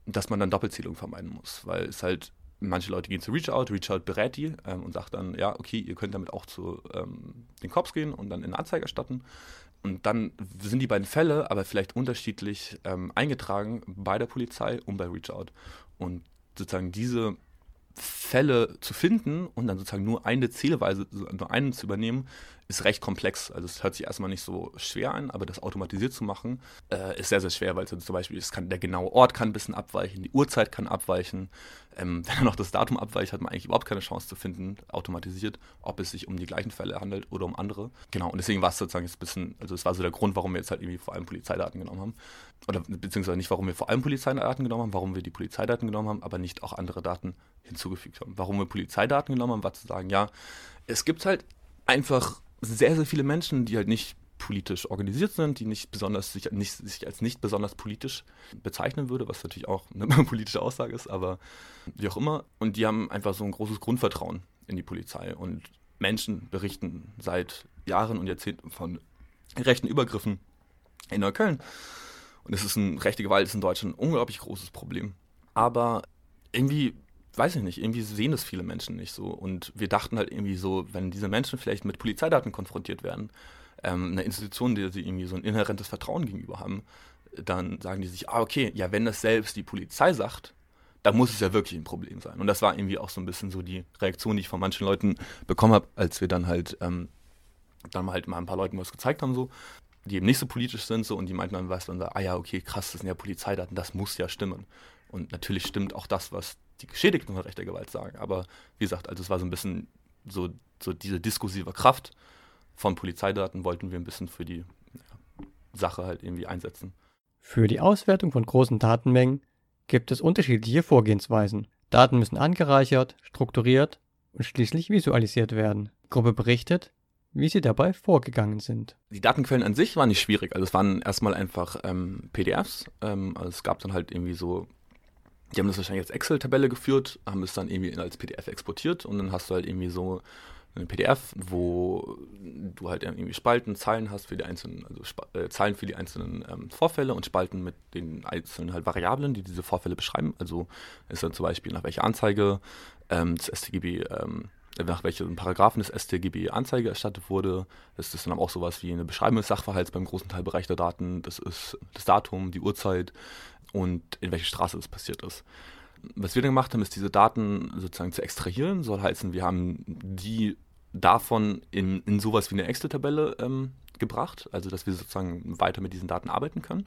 dass man dann Doppelzählung vermeiden muss, weil es halt manche Leute gehen zu ReachOut, ReachOut berät die ähm, und sagt dann, ja, okay, ihr könnt damit auch zu ähm, den Cops gehen und dann in eine Anzeige erstatten. Und dann sind die beiden Fälle aber vielleicht unterschiedlich ähm, eingetragen bei der Polizei und bei Reach Out. Und sozusagen diese Fälle zu finden und dann sozusagen nur eine Zielweise, nur einen zu übernehmen, ist recht komplex. Also es hört sich erstmal nicht so schwer an, aber das automatisiert zu machen, äh, ist sehr, sehr schwer, weil zum Beispiel kann, der genaue Ort kann ein bisschen abweichen, die Uhrzeit kann abweichen. Ähm, [laughs] wenn dann noch das Datum abweicht, hat man eigentlich überhaupt keine Chance zu finden, automatisiert, ob es sich um die gleichen Fälle handelt oder um andere. Genau, und deswegen war es sozusagen jetzt ein bisschen, also es war so der Grund, warum wir jetzt halt irgendwie vor allem Polizeidaten genommen haben. Oder beziehungsweise nicht, warum wir vor allem Polizeidaten genommen haben, warum wir die Polizeidaten genommen haben, aber nicht auch andere Daten hinzugefügt haben. Warum wir Polizeidaten genommen haben, war zu sagen, ja, es gibt halt einfach sehr, sehr viele Menschen, die halt nicht politisch organisiert sind, die nicht besonders sich, nicht, sich als nicht besonders politisch bezeichnen würde, was natürlich auch eine [laughs] politische Aussage ist, aber wie auch immer. Und die haben einfach so ein großes Grundvertrauen in die Polizei. Und Menschen berichten seit Jahren und Jahrzehnten von rechten Übergriffen in Neukölln. Und es ist ein rechte Gewalt ist in Deutschland ein unglaublich großes Problem. Aber irgendwie weiß ich nicht, irgendwie sehen das viele Menschen nicht so. Und wir dachten halt irgendwie so, wenn diese Menschen vielleicht mit Polizeidaten konfrontiert werden, ähm, einer Institution, der sie irgendwie so ein inhärentes Vertrauen gegenüber haben, dann sagen die sich, ah, okay, ja, wenn das selbst die Polizei sagt, dann muss es ja wirklich ein Problem sein. Und das war irgendwie auch so ein bisschen so die Reaktion, die ich von manchen Leuten bekommen habe, als wir dann halt ähm, dann halt mal ein paar Leuten was gezeigt haben, so, die eben nicht so politisch sind, so, und die meinten dann, dann da, ah ja, okay, krass, das sind ja Polizeidaten, das muss ja stimmen. Und natürlich stimmt auch das, was die Geschädigten von rechter Gewalt sagen. Aber wie gesagt, also es war so ein bisschen so, so diese diskursive Kraft von Polizeidaten wollten wir ein bisschen für die ja, Sache halt irgendwie einsetzen. Für die Auswertung von großen Datenmengen gibt es unterschiedliche Vorgehensweisen. Daten müssen angereichert, strukturiert und schließlich visualisiert werden. Die Gruppe berichtet, wie sie dabei vorgegangen sind. Die Datenquellen an sich waren nicht schwierig. Also es waren erstmal einfach ähm, PDFs. Ähm, also es gab dann halt irgendwie so die haben das wahrscheinlich als Excel-Tabelle geführt, haben es dann irgendwie als PDF exportiert und dann hast du halt irgendwie so eine PDF, wo du halt irgendwie Spalten, Zahlen hast für die einzelnen, also äh, Zahlen für die einzelnen ähm, Vorfälle und Spalten mit den einzelnen halt Variablen, die diese Vorfälle beschreiben. Also ist dann zum Beispiel nach welcher Anzeige ähm, das StGB, ähm, nach welchen Paragraphen das StGB Anzeige erstattet wurde. Das ist dann auch sowas wie eine Beschreibung des Sachverhalts beim großen Teilbereich der Daten. Das ist das Datum, die Uhrzeit, und in welche Straße es passiert ist. Was wir dann gemacht haben, ist diese Daten sozusagen zu extrahieren. Soll heißen, wir haben die davon in, in sowas wie eine Excel-Tabelle ähm, gebracht, also dass wir sozusagen weiter mit diesen Daten arbeiten können.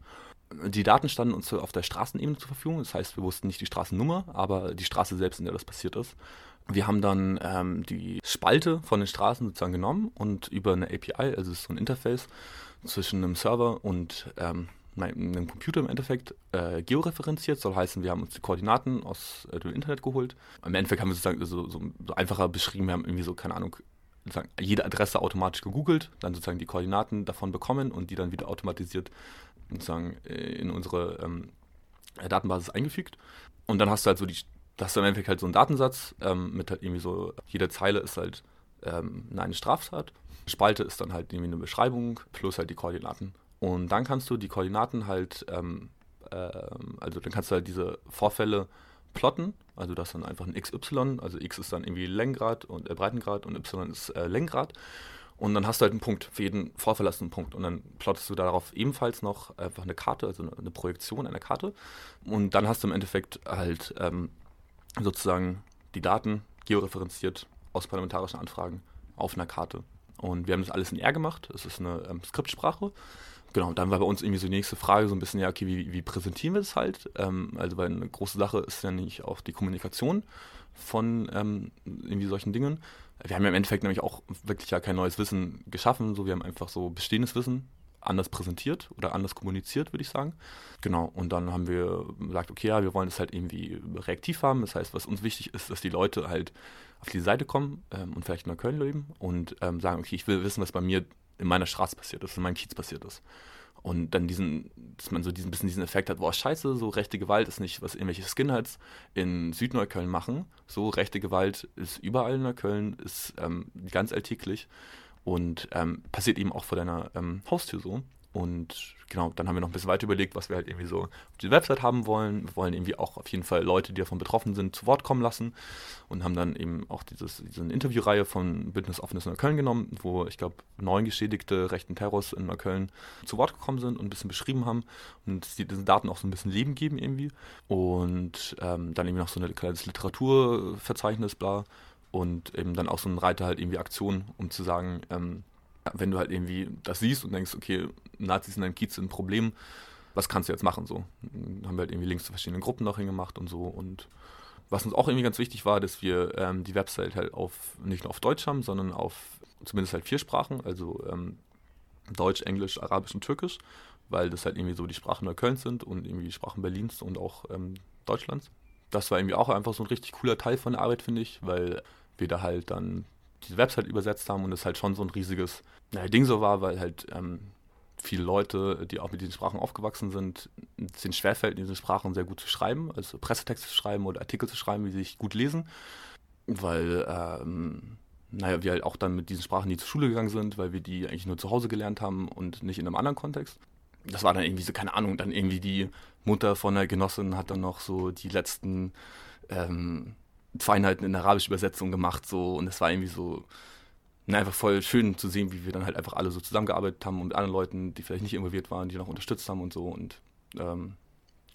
Die Daten standen uns auf der Straßenebene zur Verfügung, das heißt, wir wussten nicht die Straßennummer, aber die Straße selbst, in der das passiert ist. Wir haben dann ähm, die Spalte von den Straßen sozusagen genommen und über eine API, also so ein Interface zwischen einem Server und ähm, einem Computer im Endeffekt äh, georeferenziert, soll heißen, wir haben uns die Koordinaten aus äh, dem Internet geholt. Im Endeffekt haben wir sozusagen so, so, so einfacher beschrieben, wir haben irgendwie so, keine Ahnung, jede Adresse automatisch gegoogelt, dann sozusagen die Koordinaten davon bekommen und die dann wieder automatisiert sozusagen äh, in unsere ähm, Datenbasis eingefügt. Und dann hast du halt so die, das du im Endeffekt halt so einen Datensatz ähm, mit halt irgendwie so, jede Zeile ist halt ähm, eine Straftat. Spalte ist dann halt irgendwie eine Beschreibung plus halt die Koordinaten. Und dann kannst du die Koordinaten halt, ähm, äh, also dann kannst du halt diese Vorfälle plotten, also das dann einfach ein XY, also X ist dann irgendwie Längengrad und äh, Breitengrad und Y ist äh, Längengrad. Und dann hast du halt einen Punkt, für jeden Vorfall hast du einen Punkt. Und dann plottest du darauf ebenfalls noch einfach eine Karte, also eine, eine Projektion einer Karte. Und dann hast du im Endeffekt halt ähm, sozusagen die Daten georeferenziert aus parlamentarischen Anfragen auf einer Karte. Und wir haben das alles in R gemacht. Es ist eine ähm, Skriptsprache genau, dann war bei uns irgendwie so die nächste Frage so ein bisschen, ja, okay, wie, wie präsentieren wir das halt? Ähm, also, weil eine große Sache ist ja nicht auch die Kommunikation von ähm, irgendwie solchen Dingen. Wir haben ja im Endeffekt nämlich auch wirklich ja kein neues Wissen geschaffen, so wir haben einfach so bestehendes Wissen anders präsentiert oder anders kommuniziert, würde ich sagen. Genau, und dann haben wir gesagt, okay, ja, wir wollen das halt irgendwie reaktiv haben. Das heißt, was uns wichtig ist, dass die Leute halt auf die Seite kommen ähm, und vielleicht in Neukölln leben und ähm, sagen, okay, ich will wissen, was bei mir in meiner Straße passiert ist, in meinem Kiez passiert ist. Und dann diesen, dass man so diesen bisschen diesen Effekt hat, boah, scheiße, so rechte Gewalt ist nicht, was irgendwelche Skinheads in Südneukölln machen. So rechte Gewalt ist überall in Neukölln, ist ähm, ganz alltäglich und ähm, passiert eben auch vor deiner ähm, Haustür so. Und genau, dann haben wir noch ein bisschen weiter überlegt, was wir halt irgendwie so auf die Website haben wollen. Wir wollen irgendwie auch auf jeden Fall Leute, die davon betroffen sind, zu Wort kommen lassen. Und haben dann eben auch dieses, diese Interviewreihe von Bündnis Offenes Neukölln genommen, wo ich glaube neun Geschädigte rechten Terrors in Neukölln zu Wort gekommen sind und ein bisschen beschrieben haben und diesen Daten auch so ein bisschen Leben geben irgendwie. Und ähm, dann irgendwie noch so ein kleines Literaturverzeichnis, bla. Und eben dann auch so ein Reiter halt irgendwie Aktionen, um zu sagen, ähm, wenn du halt irgendwie das siehst und denkst, okay, Nazis in deinem Kiez sind ein Problem, was kannst du jetzt machen? So, dann haben wir halt irgendwie Links zu verschiedenen Gruppen noch hingemacht und so. Und was uns auch irgendwie ganz wichtig war, dass wir ähm, die Website halt auf nicht nur auf Deutsch haben, sondern auf zumindest halt vier Sprachen, also ähm, Deutsch, Englisch, Arabisch und Türkisch, weil das halt irgendwie so die Sprachen Neuköllns sind und irgendwie die Sprachen Berlins und auch ähm, Deutschlands. Das war irgendwie auch einfach so ein richtig cooler Teil von der Arbeit, finde ich, weil wir da halt dann diese Website übersetzt haben und es halt schon so ein riesiges naja, Ding so war, weil halt ähm, viele Leute, die auch mit diesen Sprachen aufgewachsen sind, es ihnen schwerfällt, in diesen Sprachen sehr gut zu schreiben, also Pressetexte zu schreiben oder Artikel zu schreiben, sie sich gut lesen, weil, ähm, naja, wir halt auch dann mit diesen Sprachen nie zur Schule gegangen sind, weil wir die eigentlich nur zu Hause gelernt haben und nicht in einem anderen Kontext. Das war dann irgendwie so, keine Ahnung, dann irgendwie die Mutter von der Genossin hat dann noch so die letzten ähm, Feinheiten in der arabischen Übersetzung gemacht, so, und es war irgendwie so, einfach voll schön zu sehen, wie wir dann halt einfach alle so zusammengearbeitet haben und mit anderen Leuten, die vielleicht nicht involviert waren, die noch unterstützt haben und so. Und ähm,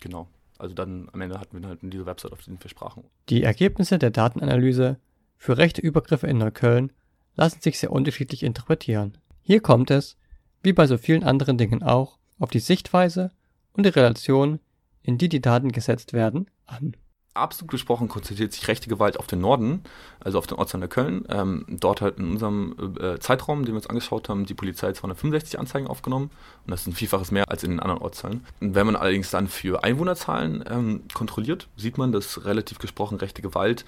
genau. Also dann am Ende hatten wir halt diese Website auf diesen vier Sprachen. Die Ergebnisse der Datenanalyse für rechte Übergriffe in Neukölln lassen sich sehr unterschiedlich interpretieren. Hier kommt es, wie bei so vielen anderen Dingen auch, auf die Sichtweise und die Relation, in die die Daten gesetzt werden, an absolut gesprochen konzentriert sich rechte Gewalt auf den Norden, also auf den Ortsteil Neukölln. Ähm, dort hat in unserem äh, Zeitraum, den wir uns angeschaut haben, die Polizei 265 Anzeigen aufgenommen. Und das ist ein Vielfaches mehr als in den anderen Ortsteilen. Wenn man allerdings dann für Einwohnerzahlen ähm, kontrolliert, sieht man, dass relativ gesprochen rechte Gewalt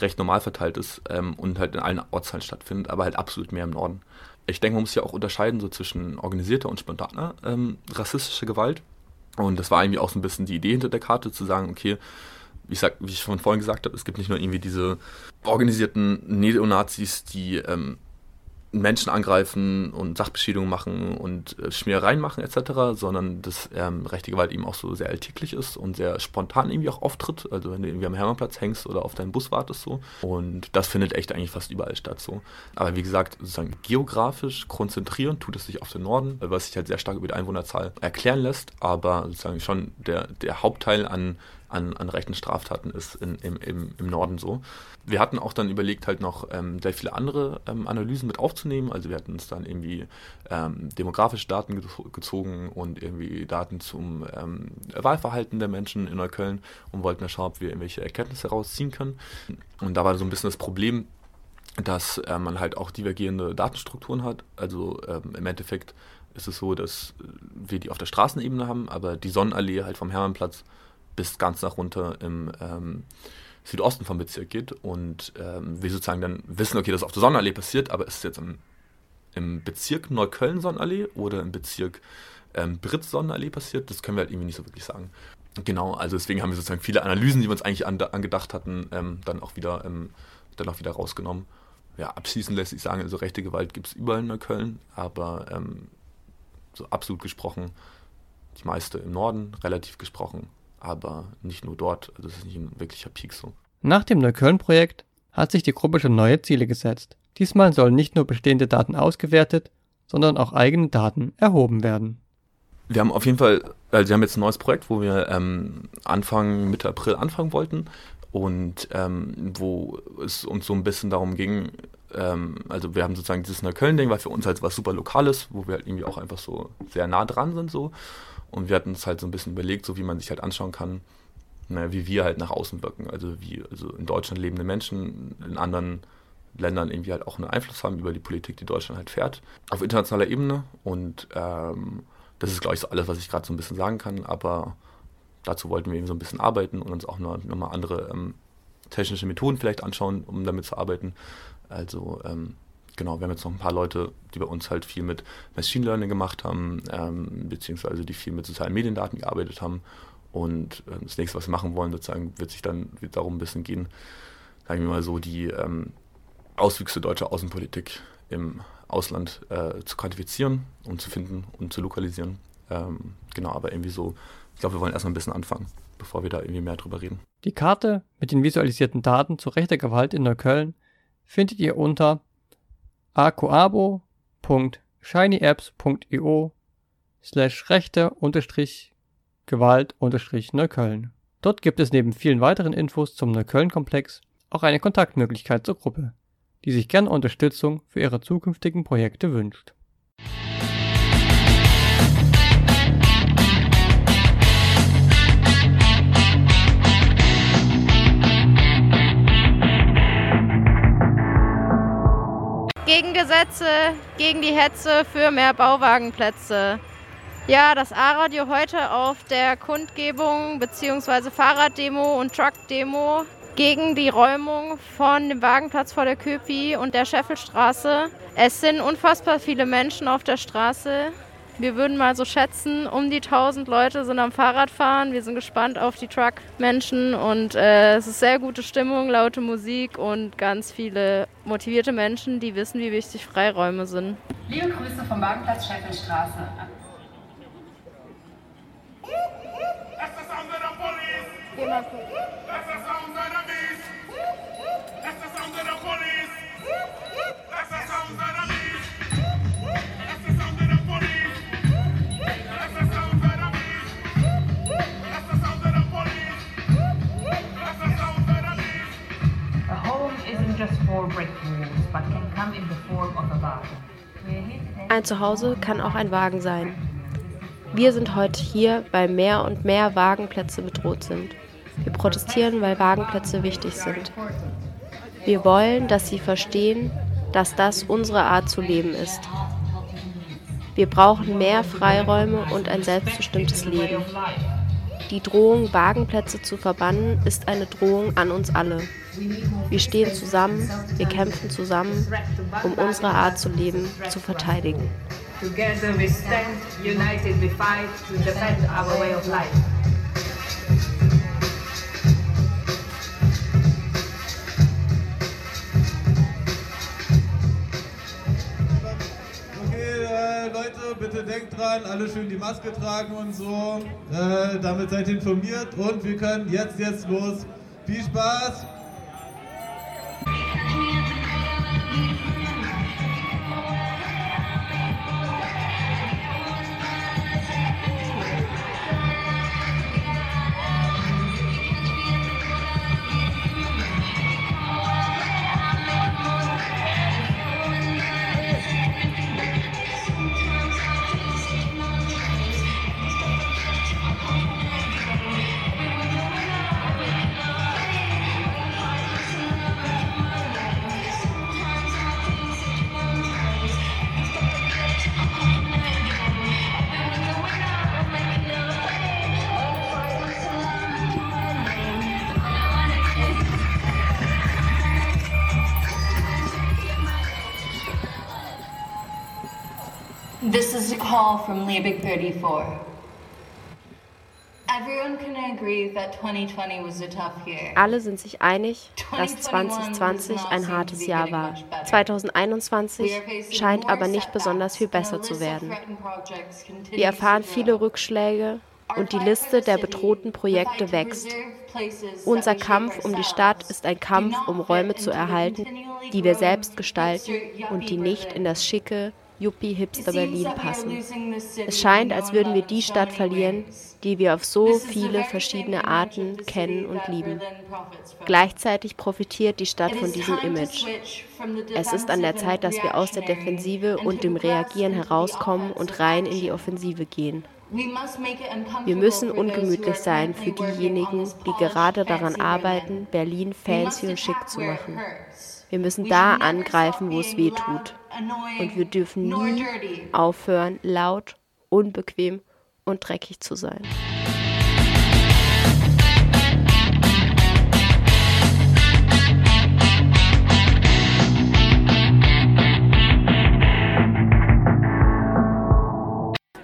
recht normal verteilt ist ähm, und halt in allen Ortsteilen stattfindet, aber halt absolut mehr im Norden. Ich denke, man muss ja auch unterscheiden so zwischen organisierter und spontaner ähm, rassistischer Gewalt. Und das war irgendwie auch so ein bisschen die Idee hinter der Karte, zu sagen, okay, wie ich, sag, wie ich schon vorhin gesagt habe, es gibt nicht nur irgendwie diese organisierten Neonazis, die ähm, Menschen angreifen und Sachbeschädigungen machen und äh, Schmierereien machen etc., sondern dass ähm, rechte Gewalt eben auch so sehr alltäglich ist und sehr spontan irgendwie auch auftritt. Also wenn du irgendwie am Hermannplatz hängst oder auf deinen Bus wartest so. Und das findet echt eigentlich fast überall statt so. Aber wie gesagt, sozusagen geografisch konzentrieren tut es sich auf den Norden, was sich halt sehr stark über die Einwohnerzahl erklären lässt, aber sozusagen schon der, der Hauptteil an an, an rechten Straftaten ist in, im, im, im Norden so. Wir hatten auch dann überlegt, halt noch ähm, sehr viele andere ähm, Analysen mit aufzunehmen. Also wir hatten uns dann irgendwie ähm, demografische Daten gezogen und irgendwie Daten zum ähm, Wahlverhalten der Menschen in Neukölln und wollten dann schauen, ob wir irgendwelche Erkenntnisse herausziehen können. Und da war so ein bisschen das Problem, dass äh, man halt auch divergierende Datenstrukturen hat. Also ähm, im Endeffekt ist es so, dass wir die auf der Straßenebene haben, aber die Sonnenallee halt vom Hermannplatz bis ganz nach runter im ähm, Südosten vom Bezirk geht und ähm, wir sozusagen dann wissen, okay, das ist auf der Sonnenallee passiert, aber ist es jetzt im, im Bezirk Neukölln-Sonnenallee oder im Bezirk ähm, Britz-Sonnenallee passiert, das können wir halt irgendwie nicht so wirklich sagen. Genau, also deswegen haben wir sozusagen viele Analysen, die wir uns eigentlich an, angedacht hatten, ähm, dann auch wieder ähm, dann auch wieder rausgenommen. Ja, abschließend lässt sich sagen, also rechte Gewalt gibt es überall in Neukölln, aber ähm, so absolut gesprochen, die meiste im Norden, relativ gesprochen aber nicht nur dort. Also es ist nicht ein wirklicher Peak so. Nach dem Neukölln-Projekt hat sich die Gruppe schon neue Ziele gesetzt. Diesmal sollen nicht nur bestehende Daten ausgewertet, sondern auch eigene Daten erhoben werden. Wir haben auf jeden Fall, also wir haben jetzt ein neues Projekt, wo wir ähm, Anfang, Mitte April anfangen wollten und ähm, wo es uns so ein bisschen darum ging, ähm, also wir haben sozusagen dieses Neukölln-Ding, weil für uns halt was super Lokales, wo wir halt irgendwie auch einfach so sehr nah dran sind so und wir hatten uns halt so ein bisschen überlegt, so wie man sich halt anschauen kann, naja, wie wir halt nach außen wirken. Also wie also in Deutschland lebende Menschen in anderen Ländern irgendwie halt auch einen Einfluss haben über die Politik, die Deutschland halt fährt, auf internationaler Ebene. Und ähm, das ist, glaube ich, so alles, was ich gerade so ein bisschen sagen kann. Aber dazu wollten wir eben so ein bisschen arbeiten und uns auch nochmal noch andere ähm, technische Methoden vielleicht anschauen, um damit zu arbeiten. Also ähm, genau, wir haben jetzt noch ein paar Leute, die bei uns halt viel mit Machine Learning gemacht haben, ähm, beziehungsweise die viel mit sozialen Mediendaten gearbeitet haben. Und äh, das nächste, was wir machen wollen, sozusagen, wird sich dann wird darum ein bisschen gehen, sagen wir mal so, die ähm, Auswüchse deutscher Außenpolitik im Ausland äh, zu quantifizieren und zu finden und zu lokalisieren. Ähm, genau, aber irgendwie so, ich glaube, wir wollen erstmal ein bisschen anfangen, bevor wir da irgendwie mehr drüber reden. Die Karte mit den visualisierten Daten zu rechter Gewalt in Neukölln findet ihr unter acoabo.shinyapps.io slash rechte unterstrich Gewalt unterstrich Neukölln. Dort gibt es neben vielen weiteren Infos zum Neukölln-Komplex auch eine Kontaktmöglichkeit zur Gruppe, die sich gern Unterstützung für ihre zukünftigen Projekte wünscht. Gesetze, gegen die Hetze für mehr Bauwagenplätze. Ja, das A-Radio heute auf der Kundgebung bzw. Fahrraddemo und Truckdemo gegen die Räumung von dem Wagenplatz vor der Köpi und der Scheffelstraße. Es sind unfassbar viele Menschen auf der Straße. Wir würden mal so schätzen, um die 1000 Leute sind am Fahrradfahren. Wir sind gespannt auf die Truck-Menschen und äh, es ist sehr gute Stimmung, laute Musik und ganz viele motivierte Menschen, die wissen, wie wichtig Freiräume sind. Liebe Grüße vom Wagenplatz Scheffelstraße. Geh mal gucken. A Ein Zuhause kann auch ein Wagen sein. Wir sind heute hier, weil mehr und mehr Wagenplätze bedroht sind. Wir protestieren, weil Wagenplätze wichtig sind. Wir wollen, dass sie verstehen, dass das unsere Art zu leben ist. Wir brauchen mehr Freiräume und ein selbstbestimmtes Leben. Die Drohung, Wagenplätze zu verbannen, ist eine Drohung an uns alle. Wir stehen zusammen, wir kämpfen zusammen, um unsere Art zu leben zu verteidigen. Together we stand, united we fight to defend our way of life. Okay, äh, Leute, bitte denkt dran, alle schön die Maske tragen und so. Äh, damit seid ihr informiert und wir können jetzt, jetzt los. Viel Spaß! Was a tough year. Alle sind sich einig, dass 2020 ein hartes Jahr war. 2021 scheint aber nicht besonders viel besser zu werden. Wir erfahren viele Rückschläge und die Liste der bedrohten Projekte wächst. Unser Kampf um die Stadt ist ein Kampf, um Räume zu erhalten, die wir selbst gestalten und die nicht in das schicke, Yuppie-Hipster-Berlin passen. Es scheint, als würden wir die Stadt verlieren, die wir auf so viele verschiedene Arten kennen und lieben. Gleichzeitig profitiert die Stadt von diesem Image. Es ist an der Zeit, dass wir aus der Defensive und dem Reagieren herauskommen und rein in die Offensive gehen. Wir müssen ungemütlich sein für diejenigen, die gerade daran arbeiten, Berlin fancy und schick zu machen. Wir müssen da angreifen, wo es weh tut. Und wir dürfen nie aufhören, laut, unbequem und dreckig zu sein.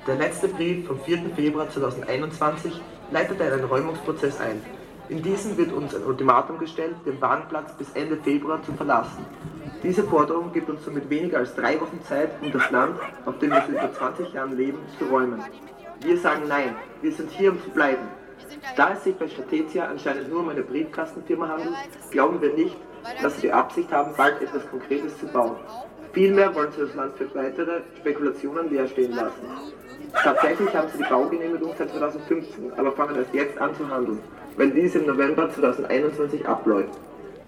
Der letzte Brief vom 4. Februar 2021 leitete einen Räumungsprozess ein. In diesem wird uns ein Ultimatum gestellt, den Wagenplatz bis Ende Februar zu verlassen. Diese Forderung gibt uns somit weniger als drei Wochen Zeit, um das Land, auf dem wir seit über 20 Jahren leben, zu räumen. Wir sagen nein, wir sind hier, um zu bleiben. Da es sich bei Strategia anscheinend nur um eine Briefkastenfirma handelt, glauben wir nicht, dass sie die Absicht haben, bald etwas Konkretes zu bauen. Vielmehr wollen sie das Land für weitere Spekulationen leer stehen lassen. Tatsächlich haben sie die Baugenehmigung seit 2015, aber fangen erst jetzt an zu handeln, weil dies im November 2021 abläuft.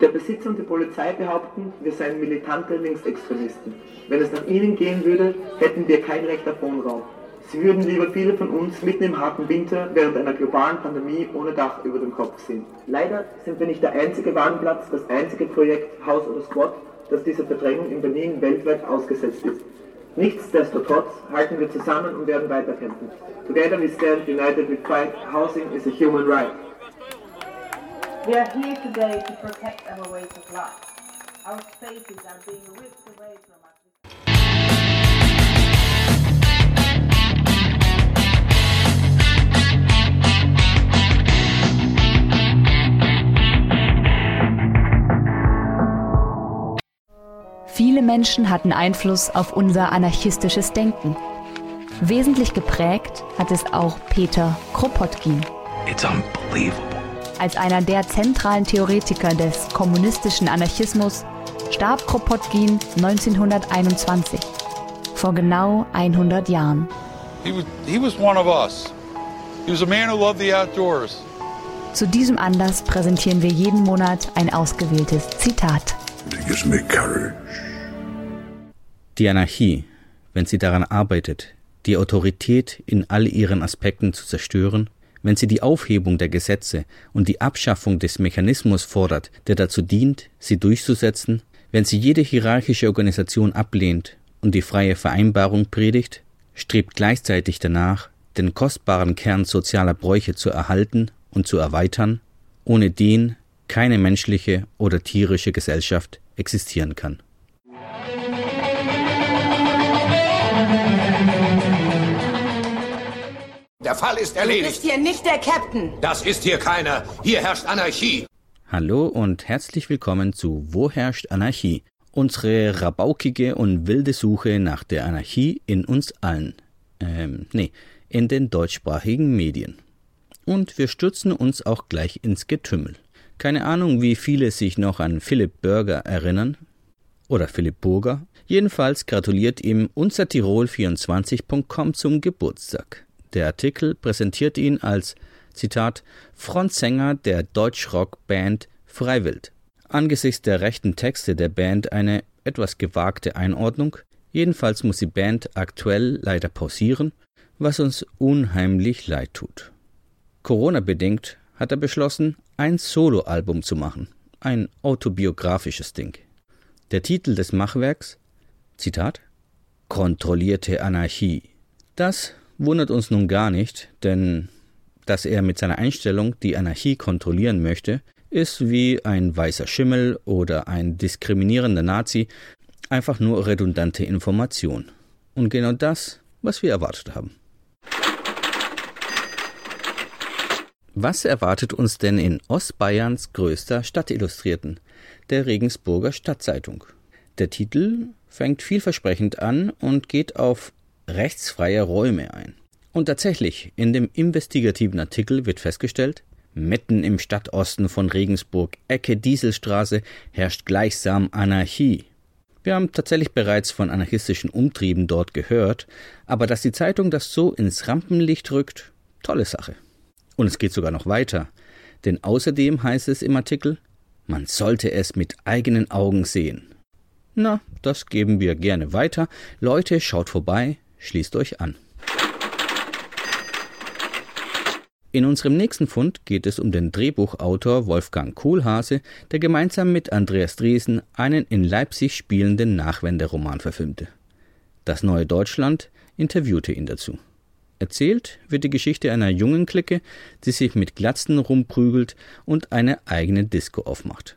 Der Besitzer und die Polizei behaupten, wir seien militante Linksextremisten. Wenn es nach ihnen gehen würde, hätten wir kein Recht auf Wohnraum. Sie würden lieber viele von uns mitten im harten Winter während einer globalen Pandemie ohne Dach über dem Kopf sehen. Leider sind wir nicht der einzige Warenplatz, das einzige Projekt Haus oder Squad, das dieser Verdrängung in Berlin weltweit ausgesetzt ist. Nichtsdestotrotz halten wir zusammen und werden weiterkämpfen. Together we stand united we fight. Housing is a human right. We are here today to protect our ways of life. Our spaces are being ripped away from us. Viele Menschen hatten Einfluss auf unser anarchistisches Denken. Wesentlich geprägt hat es auch Peter Kropotkin. It's unbelievable. Als einer der zentralen Theoretiker des kommunistischen Anarchismus starb Kropotkin 1921, vor genau 100 Jahren. He was, he was one of us. He was a man who loved the outdoors. Zu diesem Anlass präsentieren wir jeden Monat ein ausgewähltes Zitat. Die Anarchie, wenn sie daran arbeitet, die Autorität in all ihren Aspekten zu zerstören, wenn sie die Aufhebung der Gesetze und die Abschaffung des Mechanismus fordert, der dazu dient, sie durchzusetzen, wenn sie jede hierarchische Organisation ablehnt und die freie Vereinbarung predigt, strebt gleichzeitig danach, den kostbaren Kern sozialer Bräuche zu erhalten und zu erweitern, ohne den keine menschliche oder tierische Gesellschaft existieren kann. Der Fall ist Du erledigt. bist hier nicht der Captain. Das ist hier keiner. Hier herrscht Anarchie. Hallo und herzlich willkommen zu Wo herrscht Anarchie? Unsere rabaukige und wilde Suche nach der Anarchie in uns allen. Ähm, nee, in den deutschsprachigen Medien. Und wir stürzen uns auch gleich ins Getümmel. Keine Ahnung, wie viele sich noch an Philipp Bürger erinnern. Oder Philipp Burger. Jedenfalls gratuliert ihm unser Tirol24.com zum Geburtstag. Der Artikel präsentiert ihn als, Zitat, Frontsänger der Deutschrock-Band Freiwild. Angesichts der rechten Texte der Band eine etwas gewagte Einordnung. Jedenfalls muss die Band aktuell leider pausieren, was uns unheimlich leid tut. Corona-bedingt hat er beschlossen, ein Soloalbum zu machen. Ein autobiografisches Ding. Der Titel des Machwerks, Zitat, Kontrollierte Anarchie. Das wundert uns nun gar nicht, denn dass er mit seiner Einstellung die Anarchie kontrollieren möchte, ist wie ein weißer Schimmel oder ein diskriminierender Nazi einfach nur redundante Information. Und genau das, was wir erwartet haben. Was erwartet uns denn in Ostbayerns größter Stadtillustrierten, der Regensburger Stadtzeitung? Der Titel fängt vielversprechend an und geht auf rechtsfreie Räume ein. Und tatsächlich, in dem investigativen Artikel wird festgestellt, mitten im Stadtosten von Regensburg, Ecke Dieselstraße, herrscht gleichsam Anarchie. Wir haben tatsächlich bereits von anarchistischen Umtrieben dort gehört, aber dass die Zeitung das so ins Rampenlicht rückt, tolle Sache. Und es geht sogar noch weiter, denn außerdem heißt es im Artikel, man sollte es mit eigenen Augen sehen. Na, das geben wir gerne weiter. Leute, schaut vorbei, schließt euch an. In unserem nächsten Fund geht es um den Drehbuchautor Wolfgang Kohlhase, der gemeinsam mit Andreas Dresen einen in Leipzig spielenden Nachwenderoman verfilmte. Das Neue Deutschland interviewte ihn dazu. Erzählt wird die Geschichte einer jungen Clique, die sich mit Glatzen rumprügelt und eine eigene Disco aufmacht.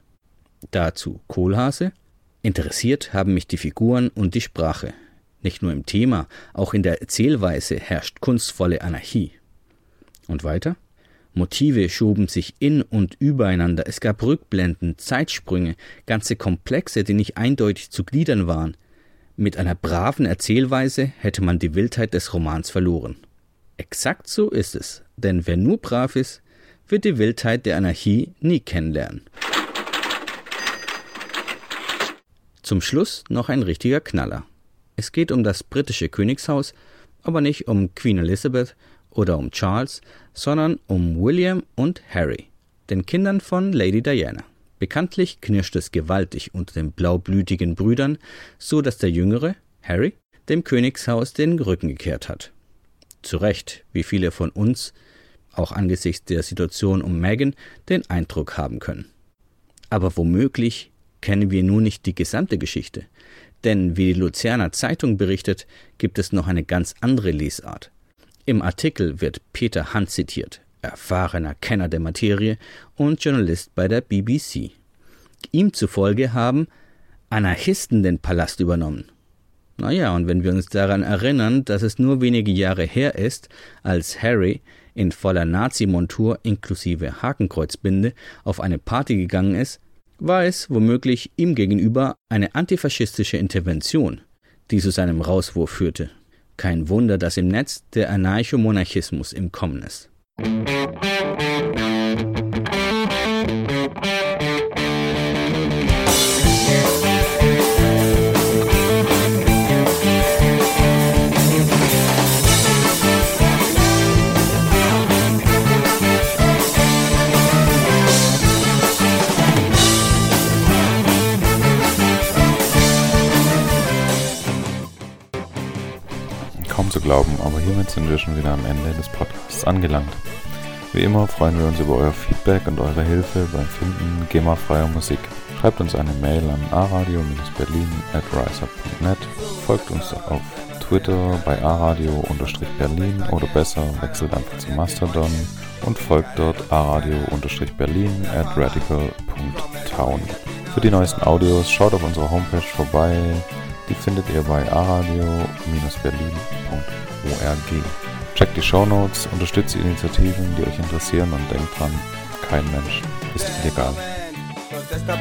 Dazu Kohlhase. Interessiert haben mich die Figuren und die Sprache. Nicht nur im Thema, auch in der Erzählweise herrscht kunstvolle Anarchie. Und weiter? Motive schoben sich in und übereinander, es gab Rückblenden, Zeitsprünge, ganze Komplexe, die nicht eindeutig zu gliedern waren. Mit einer braven Erzählweise hätte man die Wildheit des Romans verloren. Exakt so ist es, denn wer nur brav ist, wird die Wildheit der Anarchie nie kennenlernen. Zum Schluss noch ein richtiger Knaller. Es geht um das britische Königshaus, aber nicht um Queen Elizabeth oder um Charles, sondern um William und Harry, den Kindern von Lady Diana. Bekanntlich knirscht es gewaltig unter den blaublütigen Brüdern, so dass der jüngere, Harry, dem Königshaus den Rücken gekehrt hat. Zu Recht, wie viele von uns, auch angesichts der Situation um Meghan, den Eindruck haben können. Aber womöglich kennen wir nun nicht die gesamte Geschichte, denn wie die Luzerner Zeitung berichtet, gibt es noch eine ganz andere Lesart. Im Artikel wird Peter Hunt zitiert, erfahrener Kenner der Materie und Journalist bei der BBC. Ihm zufolge haben Anarchisten den Palast übernommen. Naja, und wenn wir uns daran erinnern, dass es nur wenige Jahre her ist, als Harry in voller Nazi-Montur inklusive Hakenkreuzbinde auf eine Party gegangen ist, war es womöglich ihm gegenüber eine antifaschistische Intervention, die zu seinem Rauswurf führte. Kein Wunder, dass im Netz der Anarchomonarchismus im Kommen ist. Glauben, aber hiermit sind wir schon wieder am Ende des Podcasts angelangt. Wie immer freuen wir uns über euer Feedback und eure Hilfe beim Finden GEMA-freier Musik. Schreibt uns eine Mail an aradio-berlin at riseup.net, folgt uns auf Twitter bei aradio-berlin oder besser wechselt einfach zu Mastodon und folgt dort aradio-berlin at radical.town. Für die neuesten Audios schaut auf unserer Homepage vorbei die findet ihr bei aradio-berlin.org. Checkt die Shownotes, unterstützt die Initiativen, die euch interessieren und denkt dran, kein Mensch ist illegal. Protesta